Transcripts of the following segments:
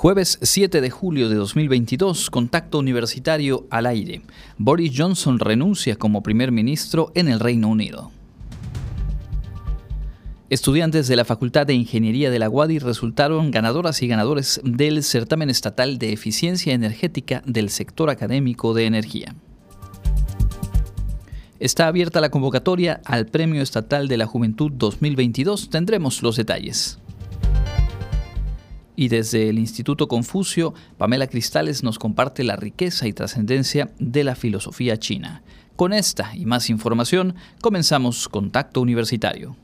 Jueves 7 de julio de 2022, contacto universitario al aire. Boris Johnson renuncia como primer ministro en el Reino Unido. Estudiantes de la Facultad de Ingeniería de la UADI resultaron ganadoras y ganadores del certamen estatal de eficiencia energética del sector académico de energía. Está abierta la convocatoria al Premio Estatal de la Juventud 2022. Tendremos los detalles. Y desde el Instituto Confucio, Pamela Cristales nos comparte la riqueza y trascendencia de la filosofía china. Con esta y más información, comenzamos Contacto Universitario.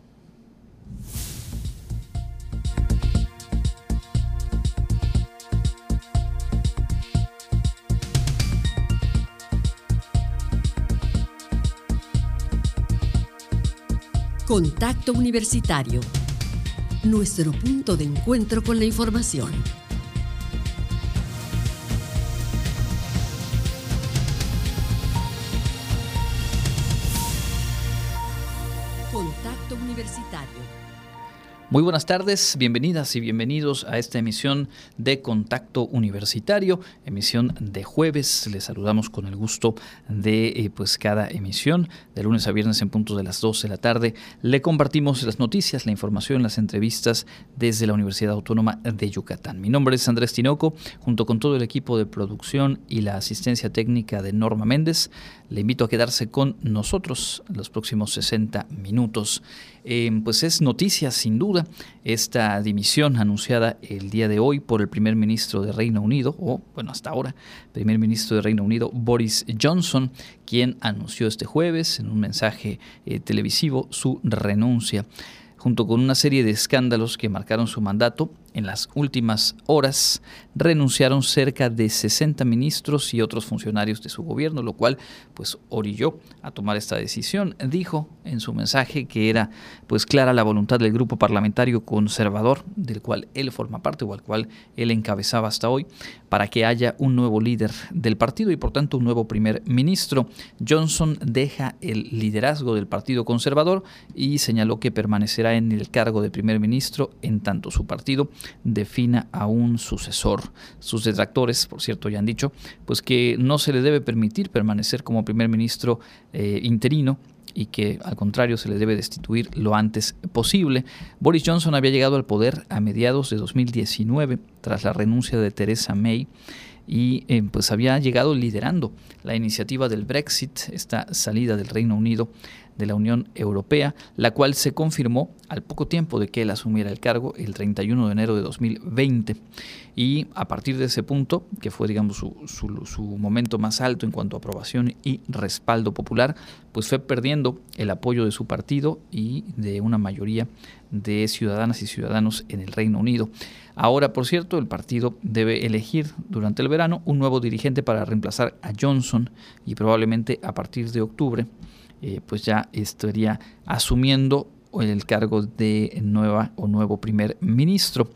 Contacto Universitario nuestro punto de encuentro con la información. Muy buenas tardes, bienvenidas y bienvenidos a esta emisión de Contacto Universitario, emisión de jueves. Les saludamos con el gusto de eh, pues cada emisión, de lunes a viernes en punto de las 12 de la tarde. Le compartimos las noticias, la información, las entrevistas desde la Universidad Autónoma de Yucatán. Mi nombre es Andrés Tinoco, junto con todo el equipo de producción y la asistencia técnica de Norma Méndez. Le invito a quedarse con nosotros los próximos 60 minutos. Eh, pues es noticia sin duda esta dimisión anunciada el día de hoy por el primer ministro de Reino Unido, o bueno, hasta ahora, primer ministro de Reino Unido, Boris Johnson, quien anunció este jueves en un mensaje eh, televisivo su renuncia junto con una serie de escándalos que marcaron su mandato, en las últimas horas renunciaron cerca de 60 ministros y otros funcionarios de su gobierno, lo cual pues orilló a tomar esta decisión. Dijo en su mensaje que era pues clara la voluntad del grupo parlamentario conservador del cual él forma parte o al cual él encabezaba hasta hoy para que haya un nuevo líder del partido y por tanto un nuevo primer ministro. Johnson deja el liderazgo del Partido Conservador y señaló que permanecerá en el cargo de primer ministro en tanto su partido defina a un sucesor. Sus detractores, por cierto, ya han dicho, pues que no se le debe permitir permanecer como primer ministro eh, interino y que al contrario se le debe destituir lo antes posible. Boris Johnson había llegado al poder a mediados de 2019 tras la renuncia de Theresa May y eh, pues había llegado liderando la iniciativa del Brexit, esta salida del Reino Unido de la Unión Europea, la cual se confirmó al poco tiempo de que él asumiera el cargo, el 31 de enero de 2020. Y a partir de ese punto, que fue digamos su, su, momento más alto en cuanto a aprobación y respaldo popular, pues fue perdiendo el apoyo de su partido y de una mayoría de ciudadanas y ciudadanos en el Reino Unido. Ahora, por cierto, el partido debe elegir durante el verano un nuevo dirigente para reemplazar a Johnson y probablemente a partir de octubre eh, pues ya estaría asumiendo el cargo de nueva o nuevo primer ministro.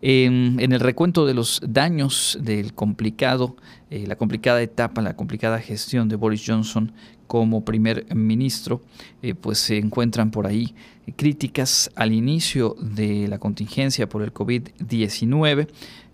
en el recuento de los daños del complicado, eh, la complicada etapa, la complicada gestión de Boris Johnson como primer ministro, eh, pues se encuentran por ahí críticas al inicio de la contingencia por el COVID-19.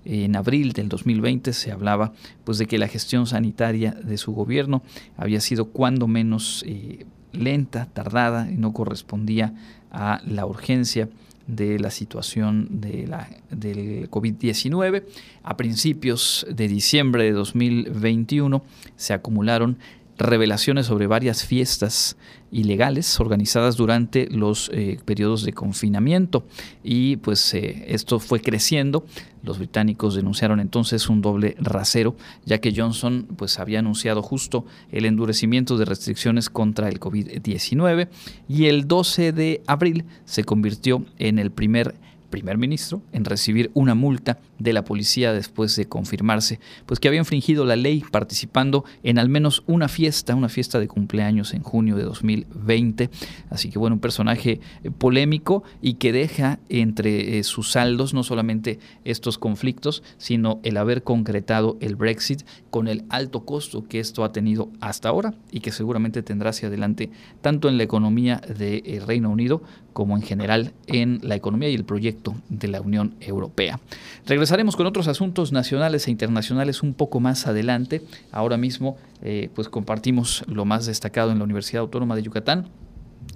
En abril del 2020 se hablaba pues, de que la gestión sanitaria de su gobierno había sido cuando menos eh, lenta, tardada y no correspondía a la urgencia de la situación de la, del COVID-19. A principios de diciembre de 2021 se acumularon revelaciones sobre varias fiestas ilegales organizadas durante los eh, periodos de confinamiento y pues eh, esto fue creciendo. Los británicos denunciaron entonces un doble rasero ya que Johnson pues había anunciado justo el endurecimiento de restricciones contra el COVID-19 y el 12 de abril se convirtió en el primer primer ministro en recibir una multa de la policía después de confirmarse pues que había infringido la ley participando en al menos una fiesta, una fiesta de cumpleaños en junio de 2020. Así que bueno, un personaje eh, polémico y que deja entre eh, sus saldos no solamente estos conflictos, sino el haber concretado el Brexit con el alto costo que esto ha tenido hasta ahora y que seguramente tendrá hacia adelante tanto en la economía del eh, Reino Unido como en general en la economía y el proyecto de la Unión Europea. Regresamos Conversaremos con otros asuntos nacionales e internacionales un poco más adelante. Ahora mismo, eh, pues compartimos lo más destacado en la Universidad Autónoma de Yucatán.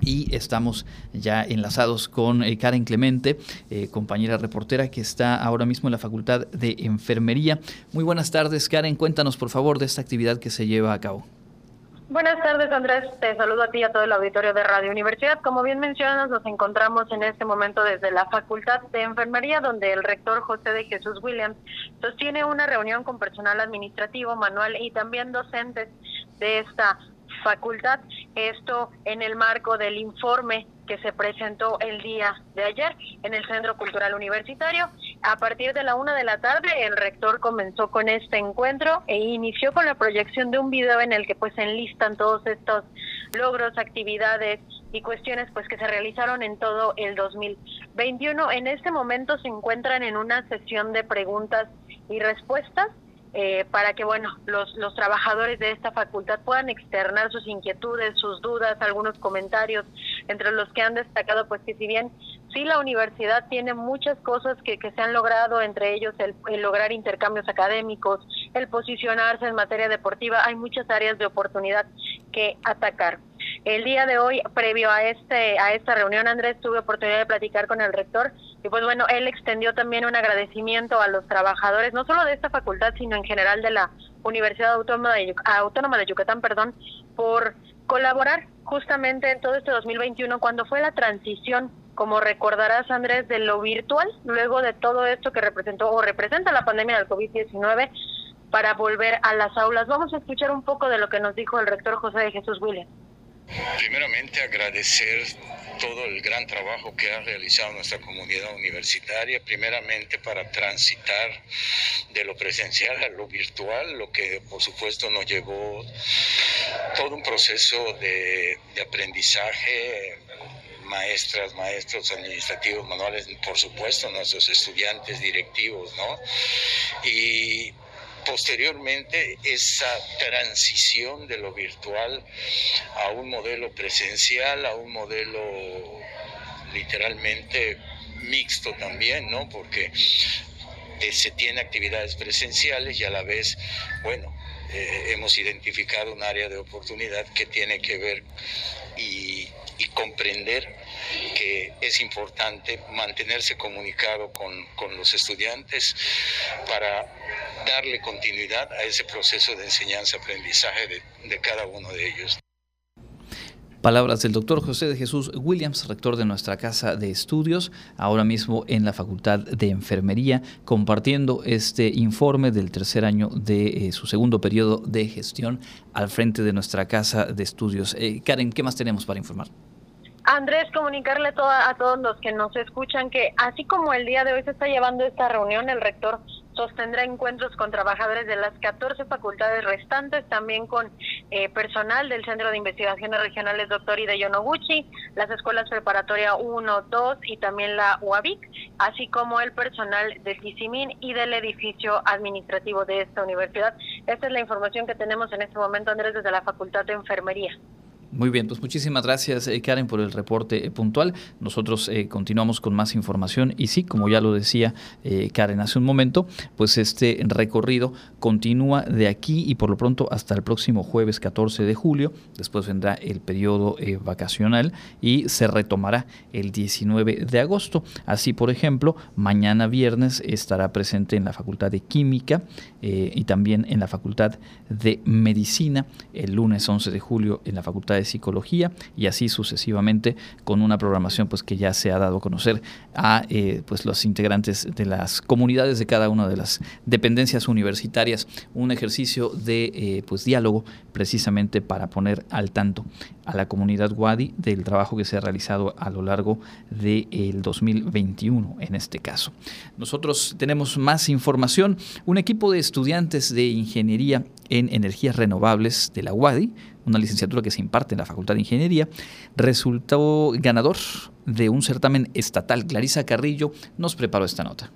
Y estamos ya enlazados con eh, Karen Clemente, eh, compañera reportera que está ahora mismo en la Facultad de Enfermería. Muy buenas tardes, Karen. Cuéntanos, por favor, de esta actividad que se lleva a cabo. Buenas tardes, Andrés. Te saludo a ti y a todo el auditorio de Radio Universidad. Como bien mencionas, nos encontramos en este momento desde la Facultad de Enfermería, donde el rector José de Jesús Williams sostiene una reunión con personal administrativo, manual y también docentes de esta facultad. Esto en el marco del informe que se presentó el día de ayer en el Centro Cultural Universitario. A partir de la una de la tarde, el rector comenzó con este encuentro e inició con la proyección de un video en el que pues enlistan todos estos logros, actividades y cuestiones pues que se realizaron en todo el 2021. En este momento se encuentran en una sesión de preguntas y respuestas eh, para que bueno los, los trabajadores de esta facultad puedan externar sus inquietudes, sus dudas, algunos comentarios, entre los que han destacado pues que si bien sí la universidad tiene muchas cosas que, que se han logrado, entre ellos el, el, lograr intercambios académicos, el posicionarse en materia deportiva, hay muchas áreas de oportunidad que atacar. El día de hoy, previo a este a esta reunión, Andrés, tuve oportunidad de platicar con el rector y pues bueno, él extendió también un agradecimiento a los trabajadores, no solo de esta facultad, sino en general de la Universidad Autónoma de, Autónoma de Yucatán, perdón, por colaborar justamente en todo este 2021 cuando fue la transición como recordarás, Andrés, de lo virtual, luego de todo esto que representó o representa la pandemia del COVID-19, para volver a las aulas. Vamos a escuchar un poco de lo que nos dijo el rector José de Jesús Williams. Primeramente agradecer todo el gran trabajo que ha realizado nuestra comunidad universitaria, primeramente para transitar de lo presencial a lo virtual, lo que por supuesto nos llevó todo un proceso de, de aprendizaje, maestras, maestros administrativos, manuales, por supuesto, nuestros estudiantes directivos, ¿no? Y posteriormente esa transición de lo virtual a un modelo presencial, a un modelo literalmente mixto también, ¿no? Porque eh, se tiene actividades presenciales y a la vez, bueno, eh, hemos identificado un área de oportunidad que tiene que ver y, y comprender que es importante mantenerse comunicado con, con los estudiantes para darle continuidad a ese proceso de enseñanza-aprendizaje de, de cada uno de ellos. Palabras del doctor José de Jesús Williams, rector de nuestra casa de estudios, ahora mismo en la Facultad de Enfermería, compartiendo este informe del tercer año de eh, su segundo periodo de gestión al frente de nuestra casa de estudios. Eh, Karen, ¿qué más tenemos para informar? Andrés, comunicarle a todos los que nos escuchan que así como el día de hoy se está llevando esta reunión, el rector sostendrá encuentros con trabajadores de las 14 facultades restantes, también con eh, personal del Centro de Investigaciones Regionales Dr. Ide Yonoguchi, las escuelas preparatoria 1, 2 y también la UAVIC, así como el personal del CICIMIN y del edificio administrativo de esta universidad. Esta es la información que tenemos en este momento, Andrés, desde la Facultad de Enfermería. Muy bien, pues muchísimas gracias eh, Karen por el reporte eh, puntual. Nosotros eh, continuamos con más información y sí, como ya lo decía Karen hace un momento, pues este recorrido continúa de aquí y por lo pronto hasta el próximo jueves 14 de julio. Después vendrá el periodo vacacional y se retomará el 19 de agosto. Así, por ejemplo, mañana viernes estará presente en la Facultad de Química y también en la Facultad de Medicina. El lunes 11 de julio en la Facultad de Psicología y así sucesivamente con una programación pues que ya se ha dado a conocer a eh, pues los integrantes de las comunidades de cada una de las dependencias universitarias, un ejercicio de eh, pues diálogo precisamente para poner al tanto a la comunidad Wadi del trabajo que se ha realizado a lo largo del 2021 en este caso. Nosotros tenemos más información. Un equipo de estudiantes de ingeniería en energías renovables de la UADI una licenciatura que se imparte en la Facultad de Ingeniería, resultó ganador de un certamen estatal. Clarisa Carrillo nos preparó esta nota.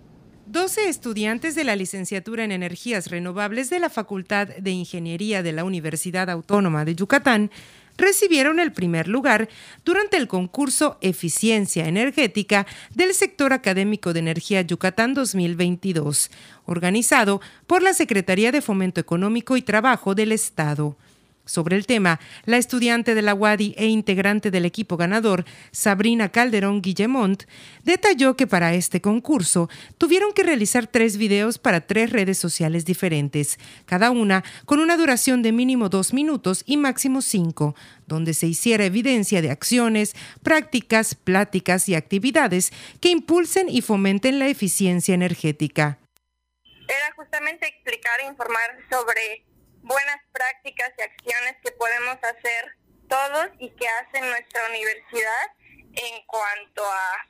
12 estudiantes de la licenciatura en energías renovables de la Facultad de Ingeniería de la Universidad Autónoma de Yucatán recibieron el primer lugar durante el concurso Eficiencia Energética del Sector Académico de Energía Yucatán 2022, organizado por la Secretaría de Fomento Económico y Trabajo del Estado. Sobre el tema, la estudiante de la UADI e integrante del equipo ganador, Sabrina Calderón Guillemont, detalló que para este concurso tuvieron que realizar tres videos para tres redes sociales diferentes, cada una con una duración de mínimo dos minutos y máximo cinco, donde se hiciera evidencia de acciones, prácticas, pláticas y actividades que impulsen y fomenten la eficiencia energética. Era justamente explicar e informar sobre buenas prácticas y acciones que podemos hacer todos y que hace nuestra universidad en cuanto a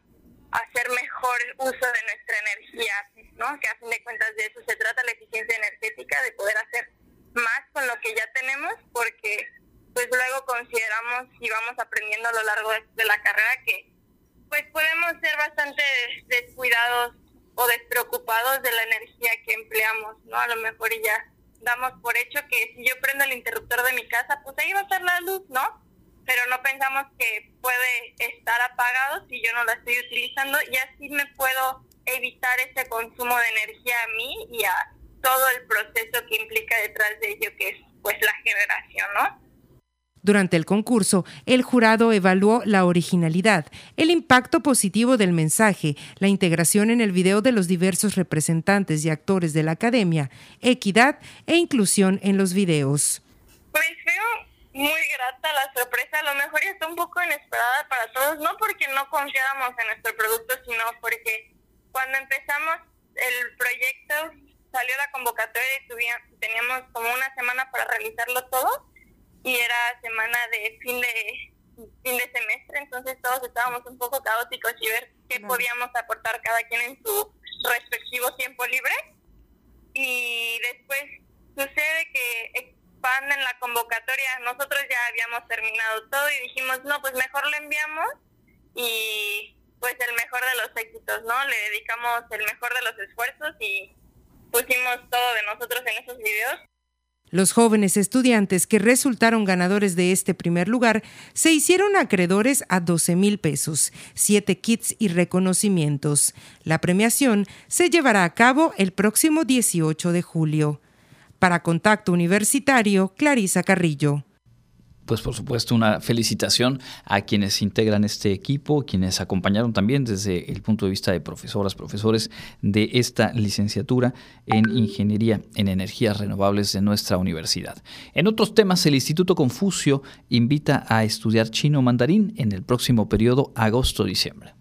hacer mejor uso de nuestra energía, ¿no? Que a fin de cuentas de eso se trata la eficiencia energética, de poder hacer más con lo que ya tenemos, porque pues luego consideramos y vamos aprendiendo a lo largo de, la carrera que pues podemos ser bastante descuidados o despreocupados de la energía que empleamos, ¿no? A lo mejor ya damos por hecho que si yo prendo el interruptor de mi casa, pues ahí va a estar la luz, ¿no? Pero no pensamos que puede estar apagado si yo no la estoy utilizando y así me puedo evitar ese consumo de energía a mí y a todo el proceso que implica detrás de ello, que es pues la generación, ¿no? Durante el concurso, el jurado evaluó la originalidad, el impacto positivo del mensaje, la integración en el video de los diversos representantes y actores de la academia, equidad e inclusión en los videos. Pues fue muy grata la sorpresa, a lo mejor está un poco inesperada para todos, no porque no confiáramos en nuestro producto, sino porque cuando empezamos el proyecto salió la convocatoria y teníamos como una semana para realizarlo todo y era semana de fin de fin de semestre, entonces todos estábamos un poco caóticos y ver qué podíamos aportar cada quien en su respectivo tiempo libre. Y después sucede que expanden la convocatoria, nosotros ya habíamos terminado todo y dijimos, no, pues mejor le enviamos y pues el mejor de los éxitos, ¿no? Le dedicamos el mejor de los esfuerzos y pusimos todo de nosotros en esos videos los jóvenes estudiantes que resultaron ganadores de este primer lugar se hicieron acreedores a 12 mil pesos, siete kits y reconocimientos. La premiación se llevará a cabo el próximo 18 de julio. Para Contacto Universitario, Clarisa Carrillo pues por supuesto una felicitación a quienes integran este equipo, quienes acompañaron también desde el punto de vista de profesoras, profesores de esta licenciatura en Ingeniería en Energías Renovables de nuestra universidad. En otros temas, el Instituto Confucio invita a estudiar chino mandarín en el próximo periodo agosto-diciembre.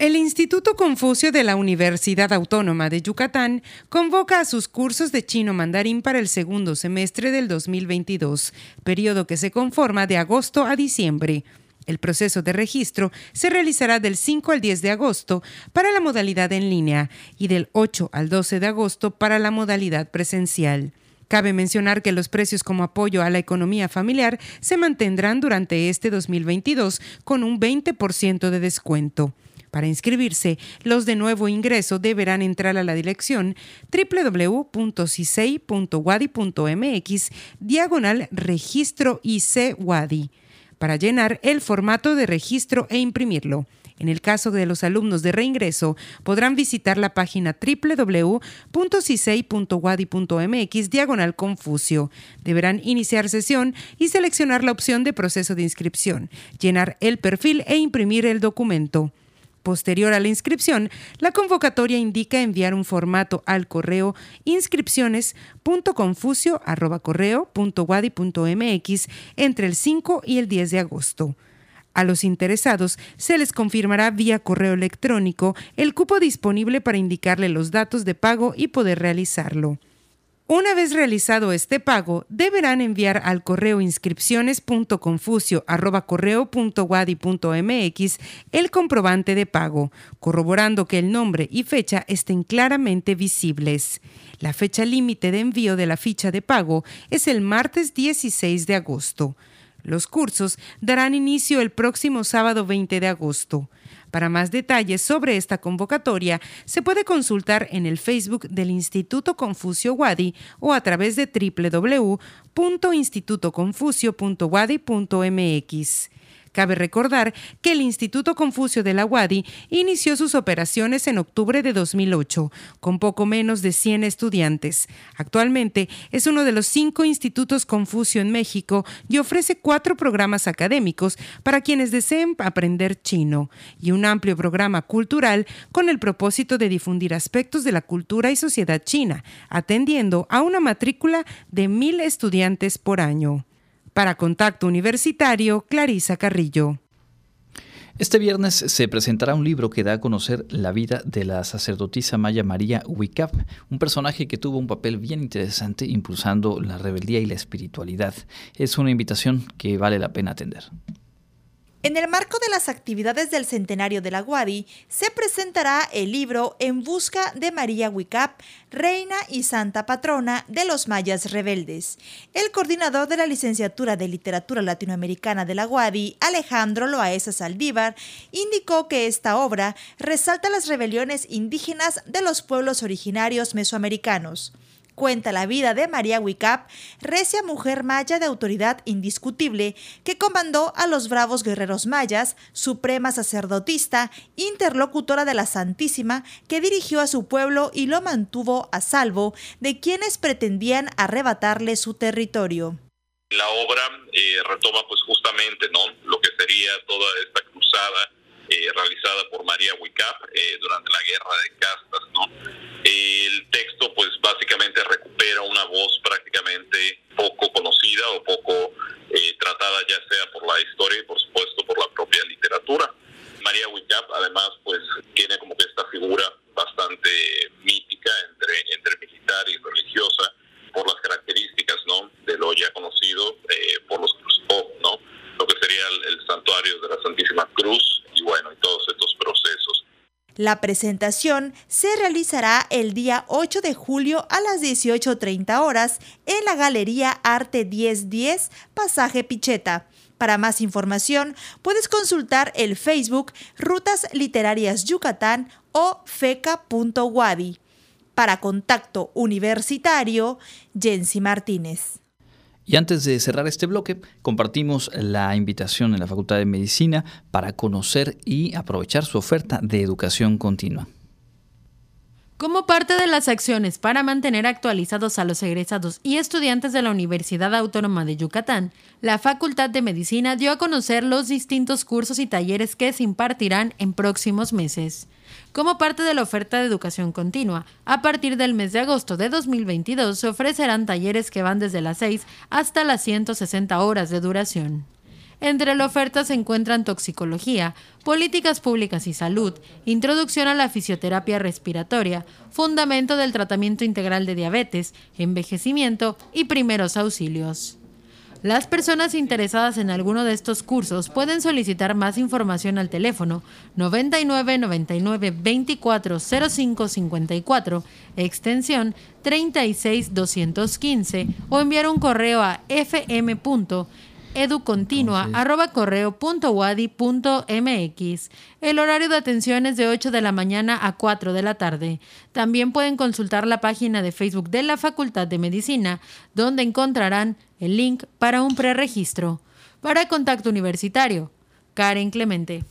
El Instituto Confucio de la Universidad Autónoma de Yucatán convoca a sus cursos de chino mandarín para el segundo semestre del 2022, periodo que se conforma de agosto a diciembre. El proceso de registro se realizará del 5 al 10 de agosto para la modalidad en línea y del 8 al 12 de agosto para la modalidad presencial. Cabe mencionar que los precios como apoyo a la economía familiar se mantendrán durante este 2022 con un 20% de descuento. Para inscribirse, los de nuevo ingreso deberán entrar a la dirección www.cisei.wadi.mx diagonal registro IC Wadi para llenar el formato de registro e imprimirlo. En el caso de los alumnos de reingreso, podrán visitar la página www.cisei.wadi.mx diagonal Confucio. Deberán iniciar sesión y seleccionar la opción de proceso de inscripción, llenar el perfil e imprimir el documento. Posterior a la inscripción, la convocatoria indica enviar un formato al correo inscripciones.confucio.correo.wadi.mx entre el 5 y el 10 de agosto. A los interesados se les confirmará vía correo electrónico el cupo disponible para indicarle los datos de pago y poder realizarlo. Una vez realizado este pago, deberán enviar al correo inscripciones.confucio.correo.wadi.mx el comprobante de pago, corroborando que el nombre y fecha estén claramente visibles. La fecha límite de envío de la ficha de pago es el martes 16 de agosto. Los cursos darán inicio el próximo sábado 20 de agosto. Para más detalles sobre esta convocatoria, se puede consultar en el Facebook del Instituto Confucio Wadi o a través de www.institutoconfucio.wadi.mx. Cabe recordar que el Instituto Confucio de la UADI inició sus operaciones en octubre de 2008, con poco menos de 100 estudiantes. Actualmente es uno de los cinco institutos Confucio en México y ofrece cuatro programas académicos para quienes deseen aprender chino y un amplio programa cultural con el propósito de difundir aspectos de la cultura y sociedad china, atendiendo a una matrícula de mil estudiantes por año. Para Contacto Universitario, Clarisa Carrillo. Este viernes se presentará un libro que da a conocer la vida de la sacerdotisa maya María Wicap, un personaje que tuvo un papel bien interesante impulsando la rebeldía y la espiritualidad. Es una invitación que vale la pena atender. En el marco de las actividades del centenario de la Guadi, se presentará el libro En busca de María Wicap, reina y santa patrona de los mayas rebeldes. El coordinador de la licenciatura de literatura latinoamericana de la Guadi, Alejandro Loaesa Saldívar, indicó que esta obra resalta las rebeliones indígenas de los pueblos originarios mesoamericanos cuenta la vida de María Wicap, recia mujer maya de autoridad indiscutible que comandó a los bravos guerreros mayas, suprema sacerdotista, interlocutora de la Santísima, que dirigió a su pueblo y lo mantuvo a salvo de quienes pretendían arrebatarle su territorio. La obra eh, retoma pues justamente ¿no? lo que sería toda esta cruzada eh, realizada por María Wicap eh, durante la guerra de castas, ¿no? El texto, pues básicamente recupera una voz prácticamente poco conocida o poco eh, tratada, ya sea por la historia y, por supuesto, por la propia literatura. María Wicap, además, pues tiene como que esta figura bastante mítica entre, entre militar y religiosa por las características, ¿no? De lo ya conocido eh, por los Cruzpop, ¿no? Lo que sería el santuario de la Santísima Cruz y bueno, y todos estos procesos. La presentación se realizará el día 8 de julio a las 18.30 horas en la Galería Arte 1010, Pasaje Picheta. Para más información, puedes consultar el Facebook Rutas Literarias Yucatán o feca.wadi. Para contacto universitario, Jensi Martínez. Y antes de cerrar este bloque, compartimos la invitación en la Facultad de Medicina para conocer y aprovechar su oferta de educación continua. Como parte de las acciones para mantener actualizados a los egresados y estudiantes de la Universidad Autónoma de Yucatán, la Facultad de Medicina dio a conocer los distintos cursos y talleres que se impartirán en próximos meses como parte de la oferta de educación continua. A partir del mes de agosto de 2022 se ofrecerán talleres que van desde las 6 hasta las 160 horas de duración. Entre la oferta se encuentran toxicología, políticas públicas y salud, introducción a la fisioterapia respiratoria, fundamento del tratamiento integral de diabetes, envejecimiento y primeros auxilios. Las personas interesadas en alguno de estos cursos pueden solicitar más información al teléfono 99 99 24 05 54, extensión 36 215 o enviar un correo a educontinua.correo.wadi.mx. El horario de atención es de 8 de la mañana a 4 de la tarde. También pueden consultar la página de Facebook de la Facultad de Medicina, donde encontrarán el link para un preregistro. Para Contacto Universitario, Karen Clemente.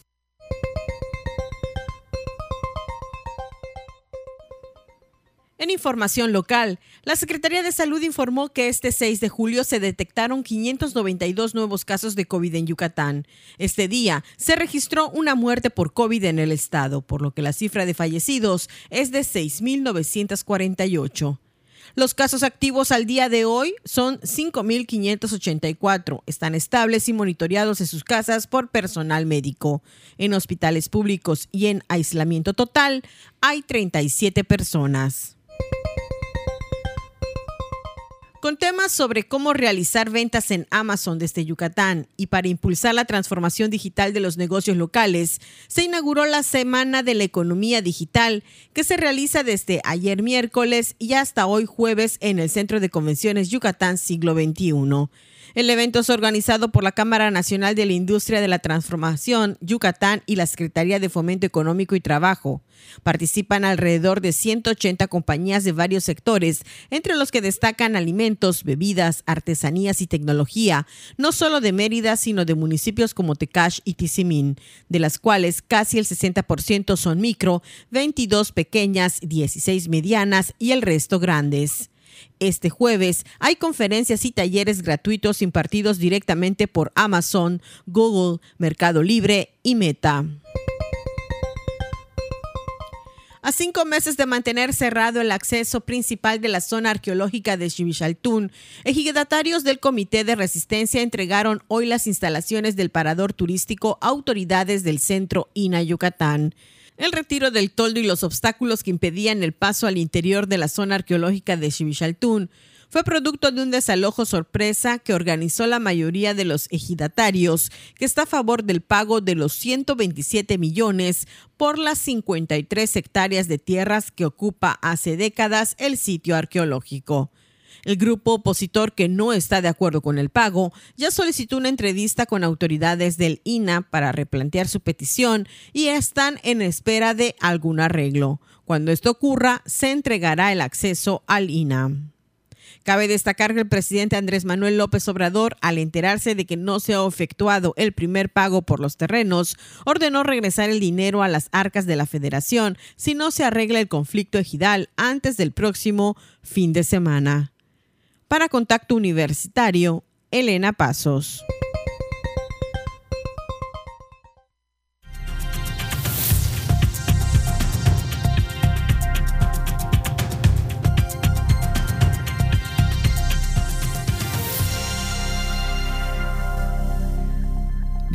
En información local, la Secretaría de Salud informó que este 6 de julio se detectaron 592 nuevos casos de COVID en Yucatán. Este día se registró una muerte por COVID en el estado, por lo que la cifra de fallecidos es de 6.948. Los casos activos al día de hoy son 5.584. Están estables y monitoreados en sus casas por personal médico. En hospitales públicos y en aislamiento total hay 37 personas con temas sobre cómo realizar ventas en Amazon desde Yucatán y para impulsar la transformación digital de los negocios locales, se inauguró la Semana de la Economía Digital, que se realiza desde ayer miércoles y hasta hoy jueves en el Centro de Convenciones Yucatán Siglo XXI. El evento es organizado por la Cámara Nacional de la Industria de la Transformación, Yucatán y la Secretaría de Fomento Económico y Trabajo. Participan alrededor de 180 compañías de varios sectores, entre los que destacan alimentos, bebidas, artesanías y tecnología, no solo de Mérida, sino de municipios como Tecash y Tizimín, de las cuales casi el 60% son micro, 22 pequeñas, 16 medianas y el resto grandes. Este jueves hay conferencias y talleres gratuitos impartidos directamente por Amazon, Google, Mercado Libre y Meta. A cinco meses de mantener cerrado el acceso principal de la zona arqueológica de Ximichaltún, ejidatarios del Comité de Resistencia entregaron hoy las instalaciones del parador turístico a autoridades del centro INA Yucatán. El retiro del toldo y los obstáculos que impedían el paso al interior de la zona arqueológica de Ximichaltún fue producto de un desalojo sorpresa que organizó la mayoría de los ejidatarios, que está a favor del pago de los 127 millones por las 53 hectáreas de tierras que ocupa hace décadas el sitio arqueológico. El grupo opositor que no está de acuerdo con el pago ya solicitó una entrevista con autoridades del INA para replantear su petición y están en espera de algún arreglo. Cuando esto ocurra, se entregará el acceso al INA. Cabe destacar que el presidente Andrés Manuel López Obrador, al enterarse de que no se ha efectuado el primer pago por los terrenos, ordenó regresar el dinero a las arcas de la federación si no se arregla el conflicto ejidal antes del próximo fin de semana. Para Contacto Universitario, Elena Pasos.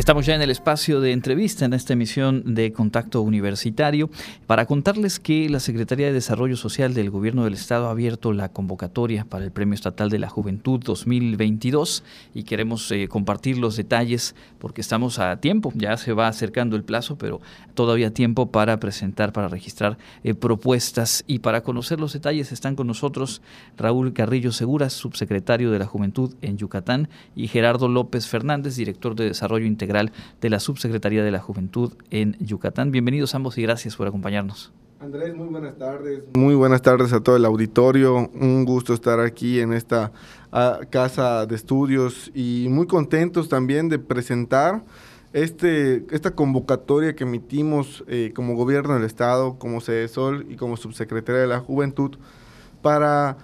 Estamos ya en el espacio de entrevista en esta emisión de Contacto Universitario para contarles que la Secretaría de Desarrollo Social del Gobierno del Estado ha abierto la convocatoria para el Premio Estatal de la Juventud 2022 y queremos eh, compartir los detalles porque estamos a tiempo, ya se va acercando el plazo, pero todavía tiempo para presentar, para registrar eh, propuestas. Y para conocer los detalles están con nosotros Raúl Carrillo Seguras, subsecretario de la Juventud en Yucatán y Gerardo López Fernández, director de Desarrollo Integral de la Subsecretaría de la Juventud en Yucatán. Bienvenidos ambos y gracias por acompañarnos. Andrés, muy buenas tardes. Muy buenas tardes a todo el auditorio. Un gusto estar aquí en esta ah, casa de estudios y muy contentos también de presentar este, esta convocatoria que emitimos eh, como gobierno del Estado, como Sol y como subsecretaria de la Juventud para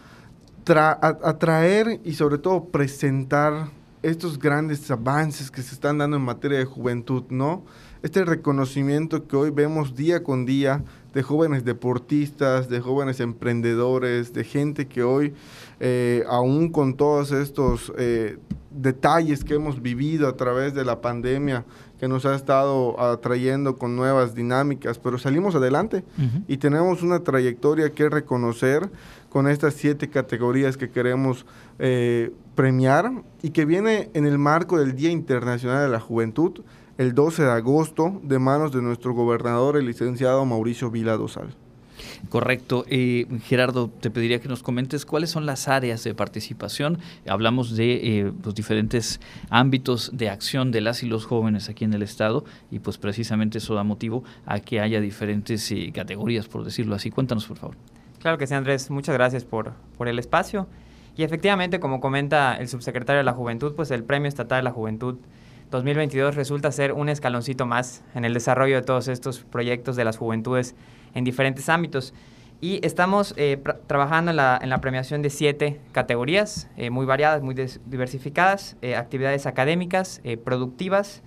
atraer y sobre todo presentar estos grandes avances que se están dando en materia de juventud, ¿no? Este reconocimiento que hoy vemos día con día de jóvenes deportistas, de jóvenes emprendedores, de gente que hoy, eh, aún con todos estos eh, detalles que hemos vivido a través de la pandemia, que nos ha estado atrayendo con nuevas dinámicas, pero salimos adelante y tenemos una trayectoria que reconocer con estas siete categorías que queremos eh, premiar y que viene en el marco del Día Internacional de la Juventud, el 12 de agosto, de manos de nuestro gobernador, el licenciado Mauricio Vila Dosal. Correcto. Eh, Gerardo, te pediría que nos comentes cuáles son las áreas de participación. Hablamos de eh, los diferentes ámbitos de acción de las y los jóvenes aquí en el Estado y pues precisamente eso da motivo a que haya diferentes eh, categorías, por decirlo así. Cuéntanos, por favor. Claro que sí, Andrés. Muchas gracias por, por el espacio. Y efectivamente, como comenta el subsecretario de la Juventud, pues el Premio Estatal de la Juventud 2022 resulta ser un escaloncito más en el desarrollo de todos estos proyectos de las juventudes en diferentes ámbitos. Y estamos eh, trabajando en la, en la, premiación de siete categorías, eh, muy variadas, muy diversificadas, eh, actividades académicas, productivas,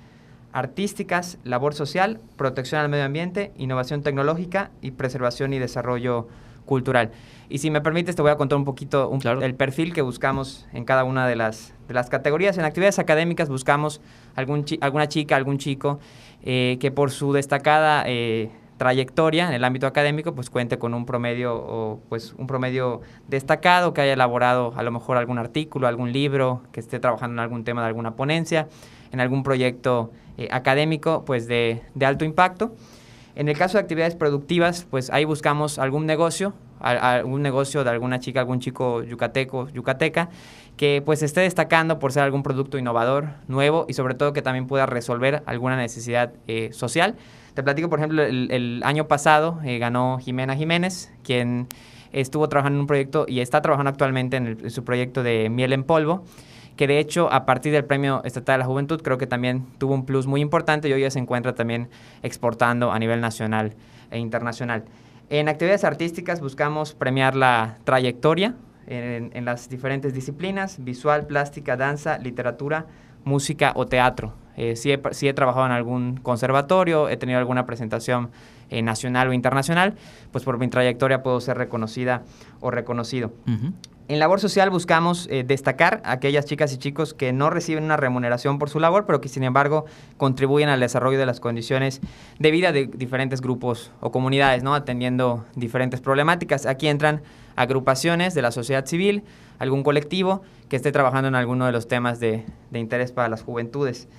artísticas, labor social, protección al medio ambiente, innovación tecnológica y preservación y desarrollo cultural. Y si me permites, te voy a contar un poquito el perfil que buscamos en cada una de las, de las categorías. En actividades académicas buscamos algún alguna chica, algún chico que por su destacada trayectoria en el ámbito académico, pues cuente con un promedio o pues un promedio destacado, que haya elaborado a lo mejor algún artículo, algún libro, que esté trabajando en algún tema de alguna ponencia, en algún proyecto eh, académico, pues de, de, alto impacto. En el caso de actividades productivas, pues ahí buscamos algún negocio, algún negocio de alguna chica, algún chico yucateco, yucateca, que pues esté destacando por ser algún producto innovador, nuevo y sobre todo que también pueda resolver alguna necesidad eh, social. Te platico, por ejemplo, el, año pasado eh, ganó Jimena Jiménez, quien estuvo trabajando en un proyecto y está trabajando actualmente en, su proyecto de miel en polvo que de hecho a partir del Premio Estatal de la Juventud creo que también tuvo un plus muy importante y hoy ya se encuentra también exportando a nivel nacional e internacional. En actividades artísticas buscamos premiar la trayectoria en, las diferentes disciplinas, visual, plástica, danza, literatura, música o teatro. Eh, si, he, trabajado en algún conservatorio, he tenido alguna presentación eh, nacional o internacional, pues por mi trayectoria puedo ser reconocida o reconocido. En labor social buscamos eh, destacar a aquellas chicas y chicos que no reciben una remuneración por su labor, pero que sin embargo contribuyen al desarrollo de las condiciones de vida de diferentes grupos o comunidades, ¿no? atendiendo diferentes problemáticas. Aquí entran agrupaciones de la sociedad civil, algún colectivo que esté trabajando en alguno de los temas de, de interés para las juventudes.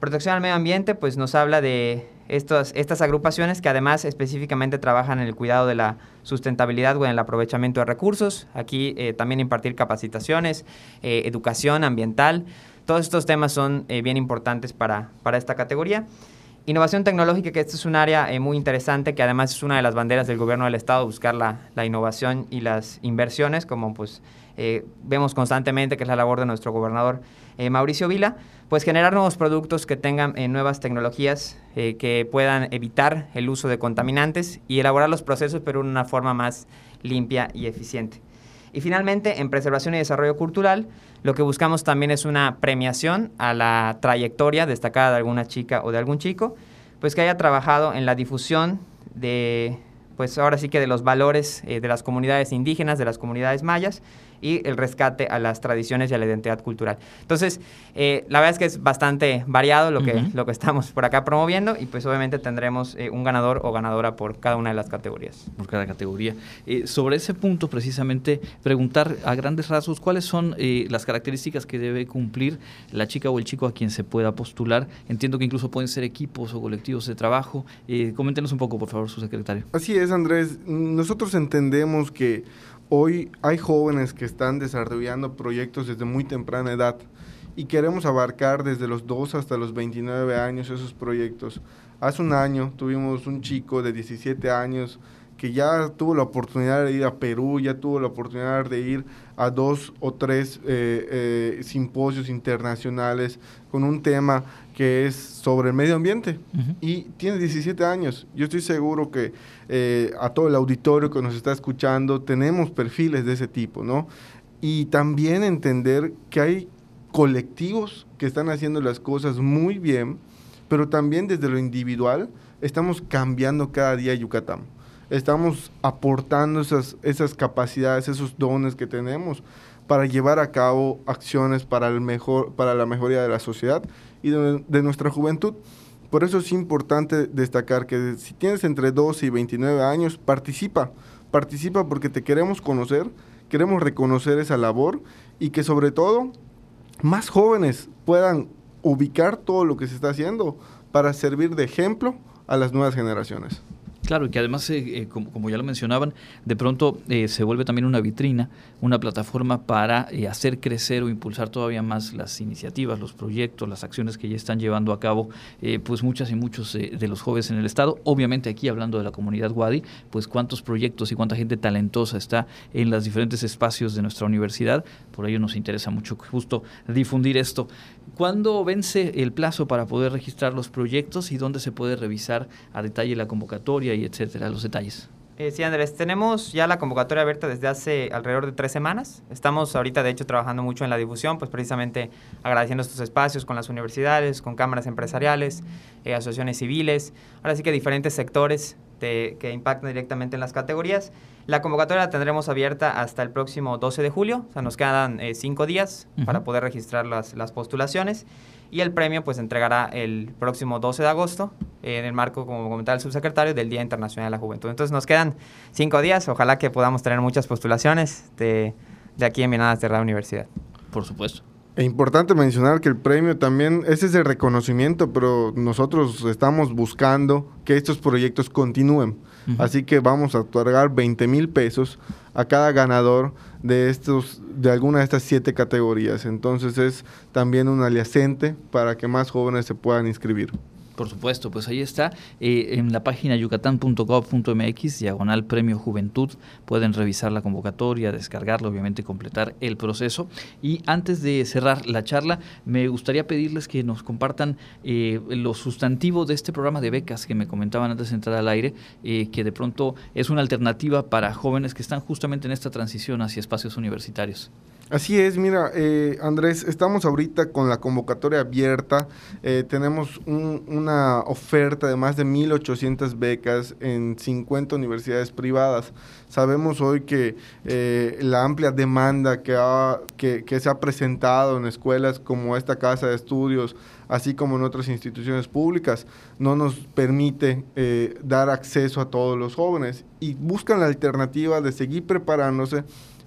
Protección al medio ambiente, pues nos habla de estas, estas agrupaciones que además específicamente trabajan en el cuidado de la sustentabilidad o en el aprovechamiento de recursos. Aquí eh, también impartir capacitaciones, eh, educación ambiental. Todos estos temas son eh, bien importantes para, para esta categoría. Innovación tecnológica, que esto es un área muy interesante, que además es una de las banderas del gobierno del Estado, buscar la, la innovación y las inversiones, como pues vemos constantemente que es la labor de nuestro gobernador Mauricio Vila pues generar nuevos productos que tengan eh, nuevas tecnologías eh, que puedan evitar el uso de contaminantes y elaborar los procesos pero de una forma más limpia y eficiente. Y finalmente, en preservación y desarrollo cultural, lo que buscamos también es una premiación a la trayectoria destacada de alguna chica o de algún chico, pues que haya trabajado en la difusión de, pues ahora sí que de los valores eh, de las comunidades indígenas, de las comunidades mayas, y el rescate a las tradiciones y a la identidad cultural. Entonces, eh, la verdad es que es bastante variado lo que, lo que estamos por acá promoviendo y pues obviamente tendremos eh, un ganador o ganadora por cada una de las categorías. Por cada categoría. Eh, sobre ese punto, precisamente, preguntar a grandes rasgos cuáles son las características que debe cumplir la chica o el chico a quien se pueda postular. Entiendo que incluso pueden ser equipos o colectivos de trabajo. coméntenos un poco, por favor, su secretario. Así es, Andrés. Nosotros entendemos que Hoy hay jóvenes que están desarrollando proyectos desde muy temprana edad y queremos abarcar desde los 2 hasta los 29 años esos proyectos. Hace un año tuvimos un chico de 17 años que ya tuvo la oportunidad de ir a Perú, ya tuvo la oportunidad de ir a dos o tres eh, eh, simposios internacionales con un tema que es sobre el medio ambiente y tiene 17 años. Yo estoy seguro que eh, a todo el auditorio que nos está escuchando tenemos perfiles de ese tipo, ¿no? Y también entender que hay colectivos que están haciendo las cosas muy bien, pero también desde lo individual estamos cambiando cada día Yucatán estamos aportando esas, esas capacidades, esos dones que tenemos para llevar a cabo acciones para, el mejor, para la mejoría de la sociedad y de, nuestra juventud. Por eso es importante destacar que si tienes entre 12 y 29 años, participa. Participa porque te queremos conocer, queremos reconocer esa labor y que sobre todo más jóvenes puedan ubicar todo lo que se está haciendo para servir de ejemplo a las nuevas generaciones. Claro, y que además, eh, eh, como, ya lo mencionaban, de pronto eh, se vuelve también una vitrina, una plataforma para hacer crecer o impulsar todavía más las iniciativas, los proyectos, las acciones que ya están llevando a cabo, pues muchas y muchos de los jóvenes en el Estado. Obviamente aquí hablando de la comunidad Wadi, pues cuántos proyectos y cuánta gente talentosa está en los diferentes espacios de nuestra universidad. Por ello nos interesa mucho justo difundir esto. ¿Cuándo vence el plazo para poder registrar los proyectos y dónde se puede revisar a detalle la convocatoria etcétera, los detalles? Eh, sí, Andrés, tenemos ya la convocatoria abierta desde hace alrededor de tres semanas. Estamos ahorita, de hecho, trabajando mucho en la difusión, pues precisamente agradeciendo estos espacios con las universidades, con cámaras empresariales, eh, asociaciones civiles, ahora sí que diferentes sectores que impactan directamente en las categorías. La convocatoria la tendremos abierta hasta el próximo 12 de julio, o sea, nos quedan eh, cinco días para poder registrar las, las, postulaciones y el premio pues entregará el próximo 12 de agosto en el marco, como comentaba el subsecretario, del Día Internacional de la Juventud. Entonces nos quedan cinco días, ojalá que podamos tener muchas postulaciones de, de aquí en Minadas de la Universidad. Por supuesto. E importante mencionar que el premio también es ese reconocimiento, pero nosotros estamos buscando que estos proyectos continúen. Así que vamos a otorgar 20 mil pesos a cada ganador de estos de alguna de estas siete categorías. Entonces es también un aliacente para que más jóvenes se puedan inscribir. Por supuesto, pues ahí está. Eh, en la página yucatán.gov.mx, diagonal Premio Juventud, pueden revisar la convocatoria, descargarla, obviamente completar el proceso. Y antes de cerrar la charla, me gustaría pedirles que nos compartan eh, los sustantivos de este programa de becas que me comentaban antes de entrar al aire, eh, que de pronto es una alternativa para jóvenes que están justamente en esta transición hacia espacios universitarios. Así es, mira, eh, Andrés, estamos ahorita con la convocatoria abierta. Eh, tenemos una oferta de más de 1.800 becas en 50 universidades privadas. Sabemos hoy que eh, la amplia demanda que, que, que se ha presentado en escuelas como esta casa de estudios, así como en otras instituciones públicas, no nos permite dar acceso a todos los jóvenes y buscan la alternativa de seguir preparándose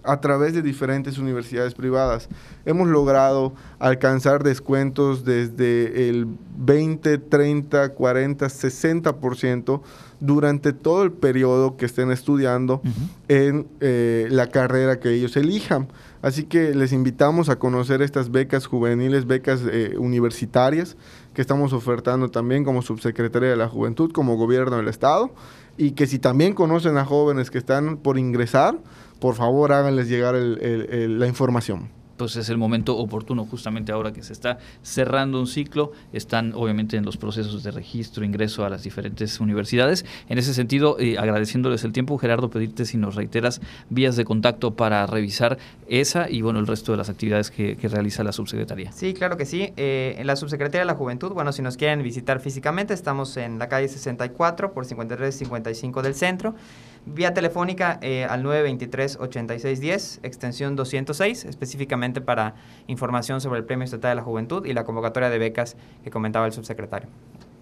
a través de diferentes universidades privadas. Hemos logrado alcanzar descuentos desde el 20, 30, 40, 60% durante todo el periodo que estén estudiando en eh, la carrera que ellos elijan. Así que les invitamos a conocer estas becas juveniles, becas eh, universitarias que estamos ofertando también como subsecretaria de la Juventud, como gobierno del Estado, y que si también conocen a jóvenes que están por ingresar, por favor háganles llegar la información pues es el momento oportuno justamente ahora que se está cerrando un ciclo, están obviamente en los procesos de registro, ingreso a las diferentes universidades. En ese sentido, eh, agradeciéndoles el tiempo, Gerardo, pedirte si nos reiteras vías de contacto para revisar esa y bueno, el resto de las actividades que, realiza la subsecretaría. Sí, claro que sí. Eh, en la subsecretaría de la Juventud, bueno, si nos quieren visitar físicamente, estamos en la calle 64 por 5355 del centro. Vía telefónica eh, al 923-8610, extensión 206, específicamente para información sobre el Premio Estatal de la Juventud y la convocatoria de becas que comentaba el subsecretario.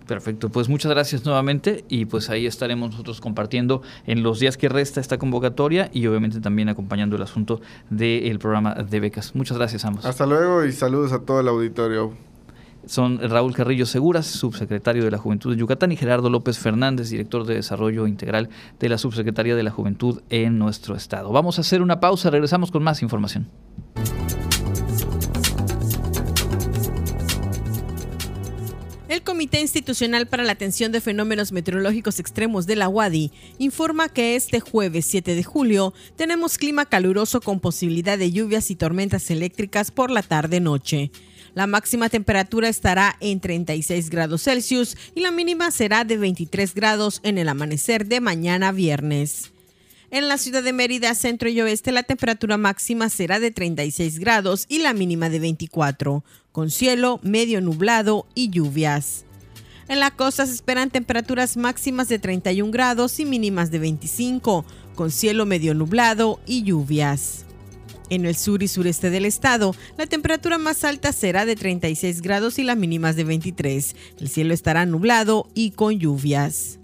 Perfecto, pues muchas gracias nuevamente y pues ahí estaremos nosotros compartiendo en los días que resta esta convocatoria y obviamente también acompañando el asunto del programa de becas. Muchas gracias ambos. Hasta luego y saludos a todo el auditorio son Raúl Carrillo Seguras, subsecretario de la Juventud de Yucatán, y Gerardo López Fernández, director de Desarrollo Integral de la Subsecretaría de la Juventud en nuestro estado. Vamos a hacer una pausa, regresamos con más información. El Comité Institucional para la Atención de Fenómenos Meteorológicos Extremos de la UADI informa que este jueves 7 de julio tenemos clima caluroso con posibilidad de lluvias y tormentas eléctricas por la tarde-noche. La máxima temperatura estará en 36 grados Celsius y la mínima será de 23 grados en el amanecer de mañana viernes. En la ciudad de Mérida, centro y oeste, la temperatura máxima será de 36 grados y la mínima de 24, con cielo medio nublado y lluvias. En la costa se esperan temperaturas máximas de 31 grados y mínimas de 25, con cielo medio nublado y lluvias. En el sur y sureste del estado, la temperatura más alta será de 36 grados y las mínimas de 23. El cielo estará nublado y con lluvias.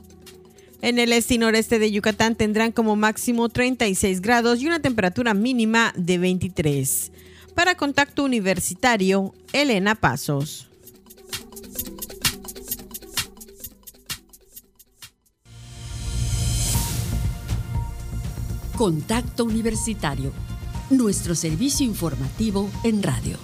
En el este y noreste de Yucatán tendrán como máximo 36 grados y una temperatura mínima de 23. Para Contacto Universitario, Elena Pasos. Contacto Universitario nuestro servicio informativo en radio.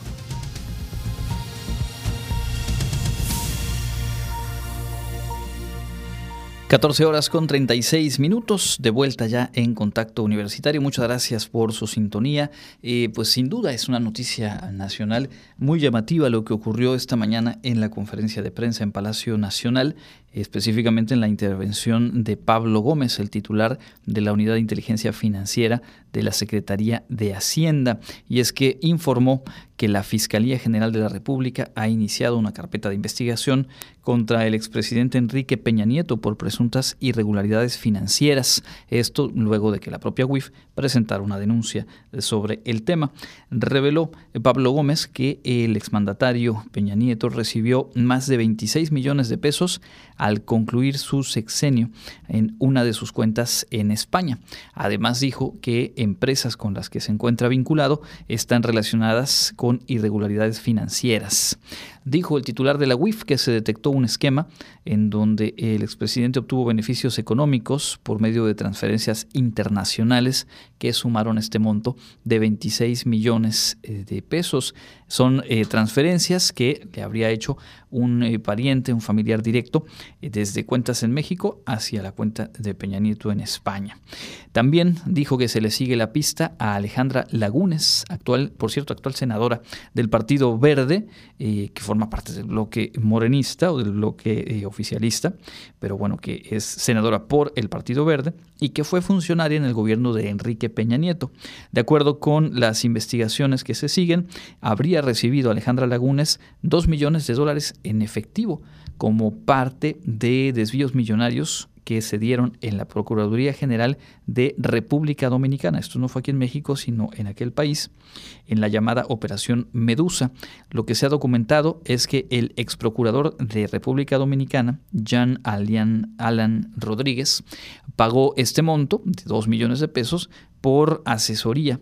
14 horas con 36 minutos, de vuelta ya en Contacto Universitario. Muchas gracias por su sintonía. Eh, pues sin duda es una noticia nacional muy llamativa lo que ocurrió esta mañana en la conferencia de prensa en Palacio Nacional específicamente en la intervención de Pablo Gómez, el titular de la Unidad de Inteligencia Financiera de la Secretaría de Hacienda, y es que informó que la Fiscalía General de la República ha iniciado una carpeta de investigación contra el expresidente Enrique Peña Nieto por presuntas irregularidades financieras. Esto luego de que la propia UIF presentara una denuncia sobre el tema. Reveló Pablo Gómez que el exmandatario Peña Nieto recibió más de 26 millones de pesos al concluir su sexenio en una de sus cuentas en España. Además dijo que empresas con las que se encuentra vinculado están relacionadas con irregularidades financieras. Dijo el titular de la UIF que se detectó un esquema en donde el expresidente obtuvo beneficios económicos por medio de transferencias internacionales que sumaron este monto de 26 millones eh, de pesos. Son eh, transferencias que le habría hecho un eh, pariente, un familiar directo, desde cuentas en México hacia la cuenta de Peña Nieto en España. También dijo que se le sigue la pista a Alejandra Lagunes, actual, por cierto, actual senadora del Partido Verde, que forma parte del bloque morenista o del bloque oficialista, pero bueno, que es senadora por el Partido Verde y que fue funcionaria en el gobierno de Enrique Peña Nieto. De acuerdo con las investigaciones que se siguen, habría recibido Alejandra Lagunes dos millones de dólares en efectivo como parte de desvíos millonarios que se dieron en la Procuraduría General de República Dominicana. Esto no fue aquí en México, sino en aquel país, en la llamada Operación Medusa. Lo que se ha documentado es que el ex procurador de República Dominicana, Jan Alan Rodríguez, pagó este monto de 2 millones de pesos por asesoría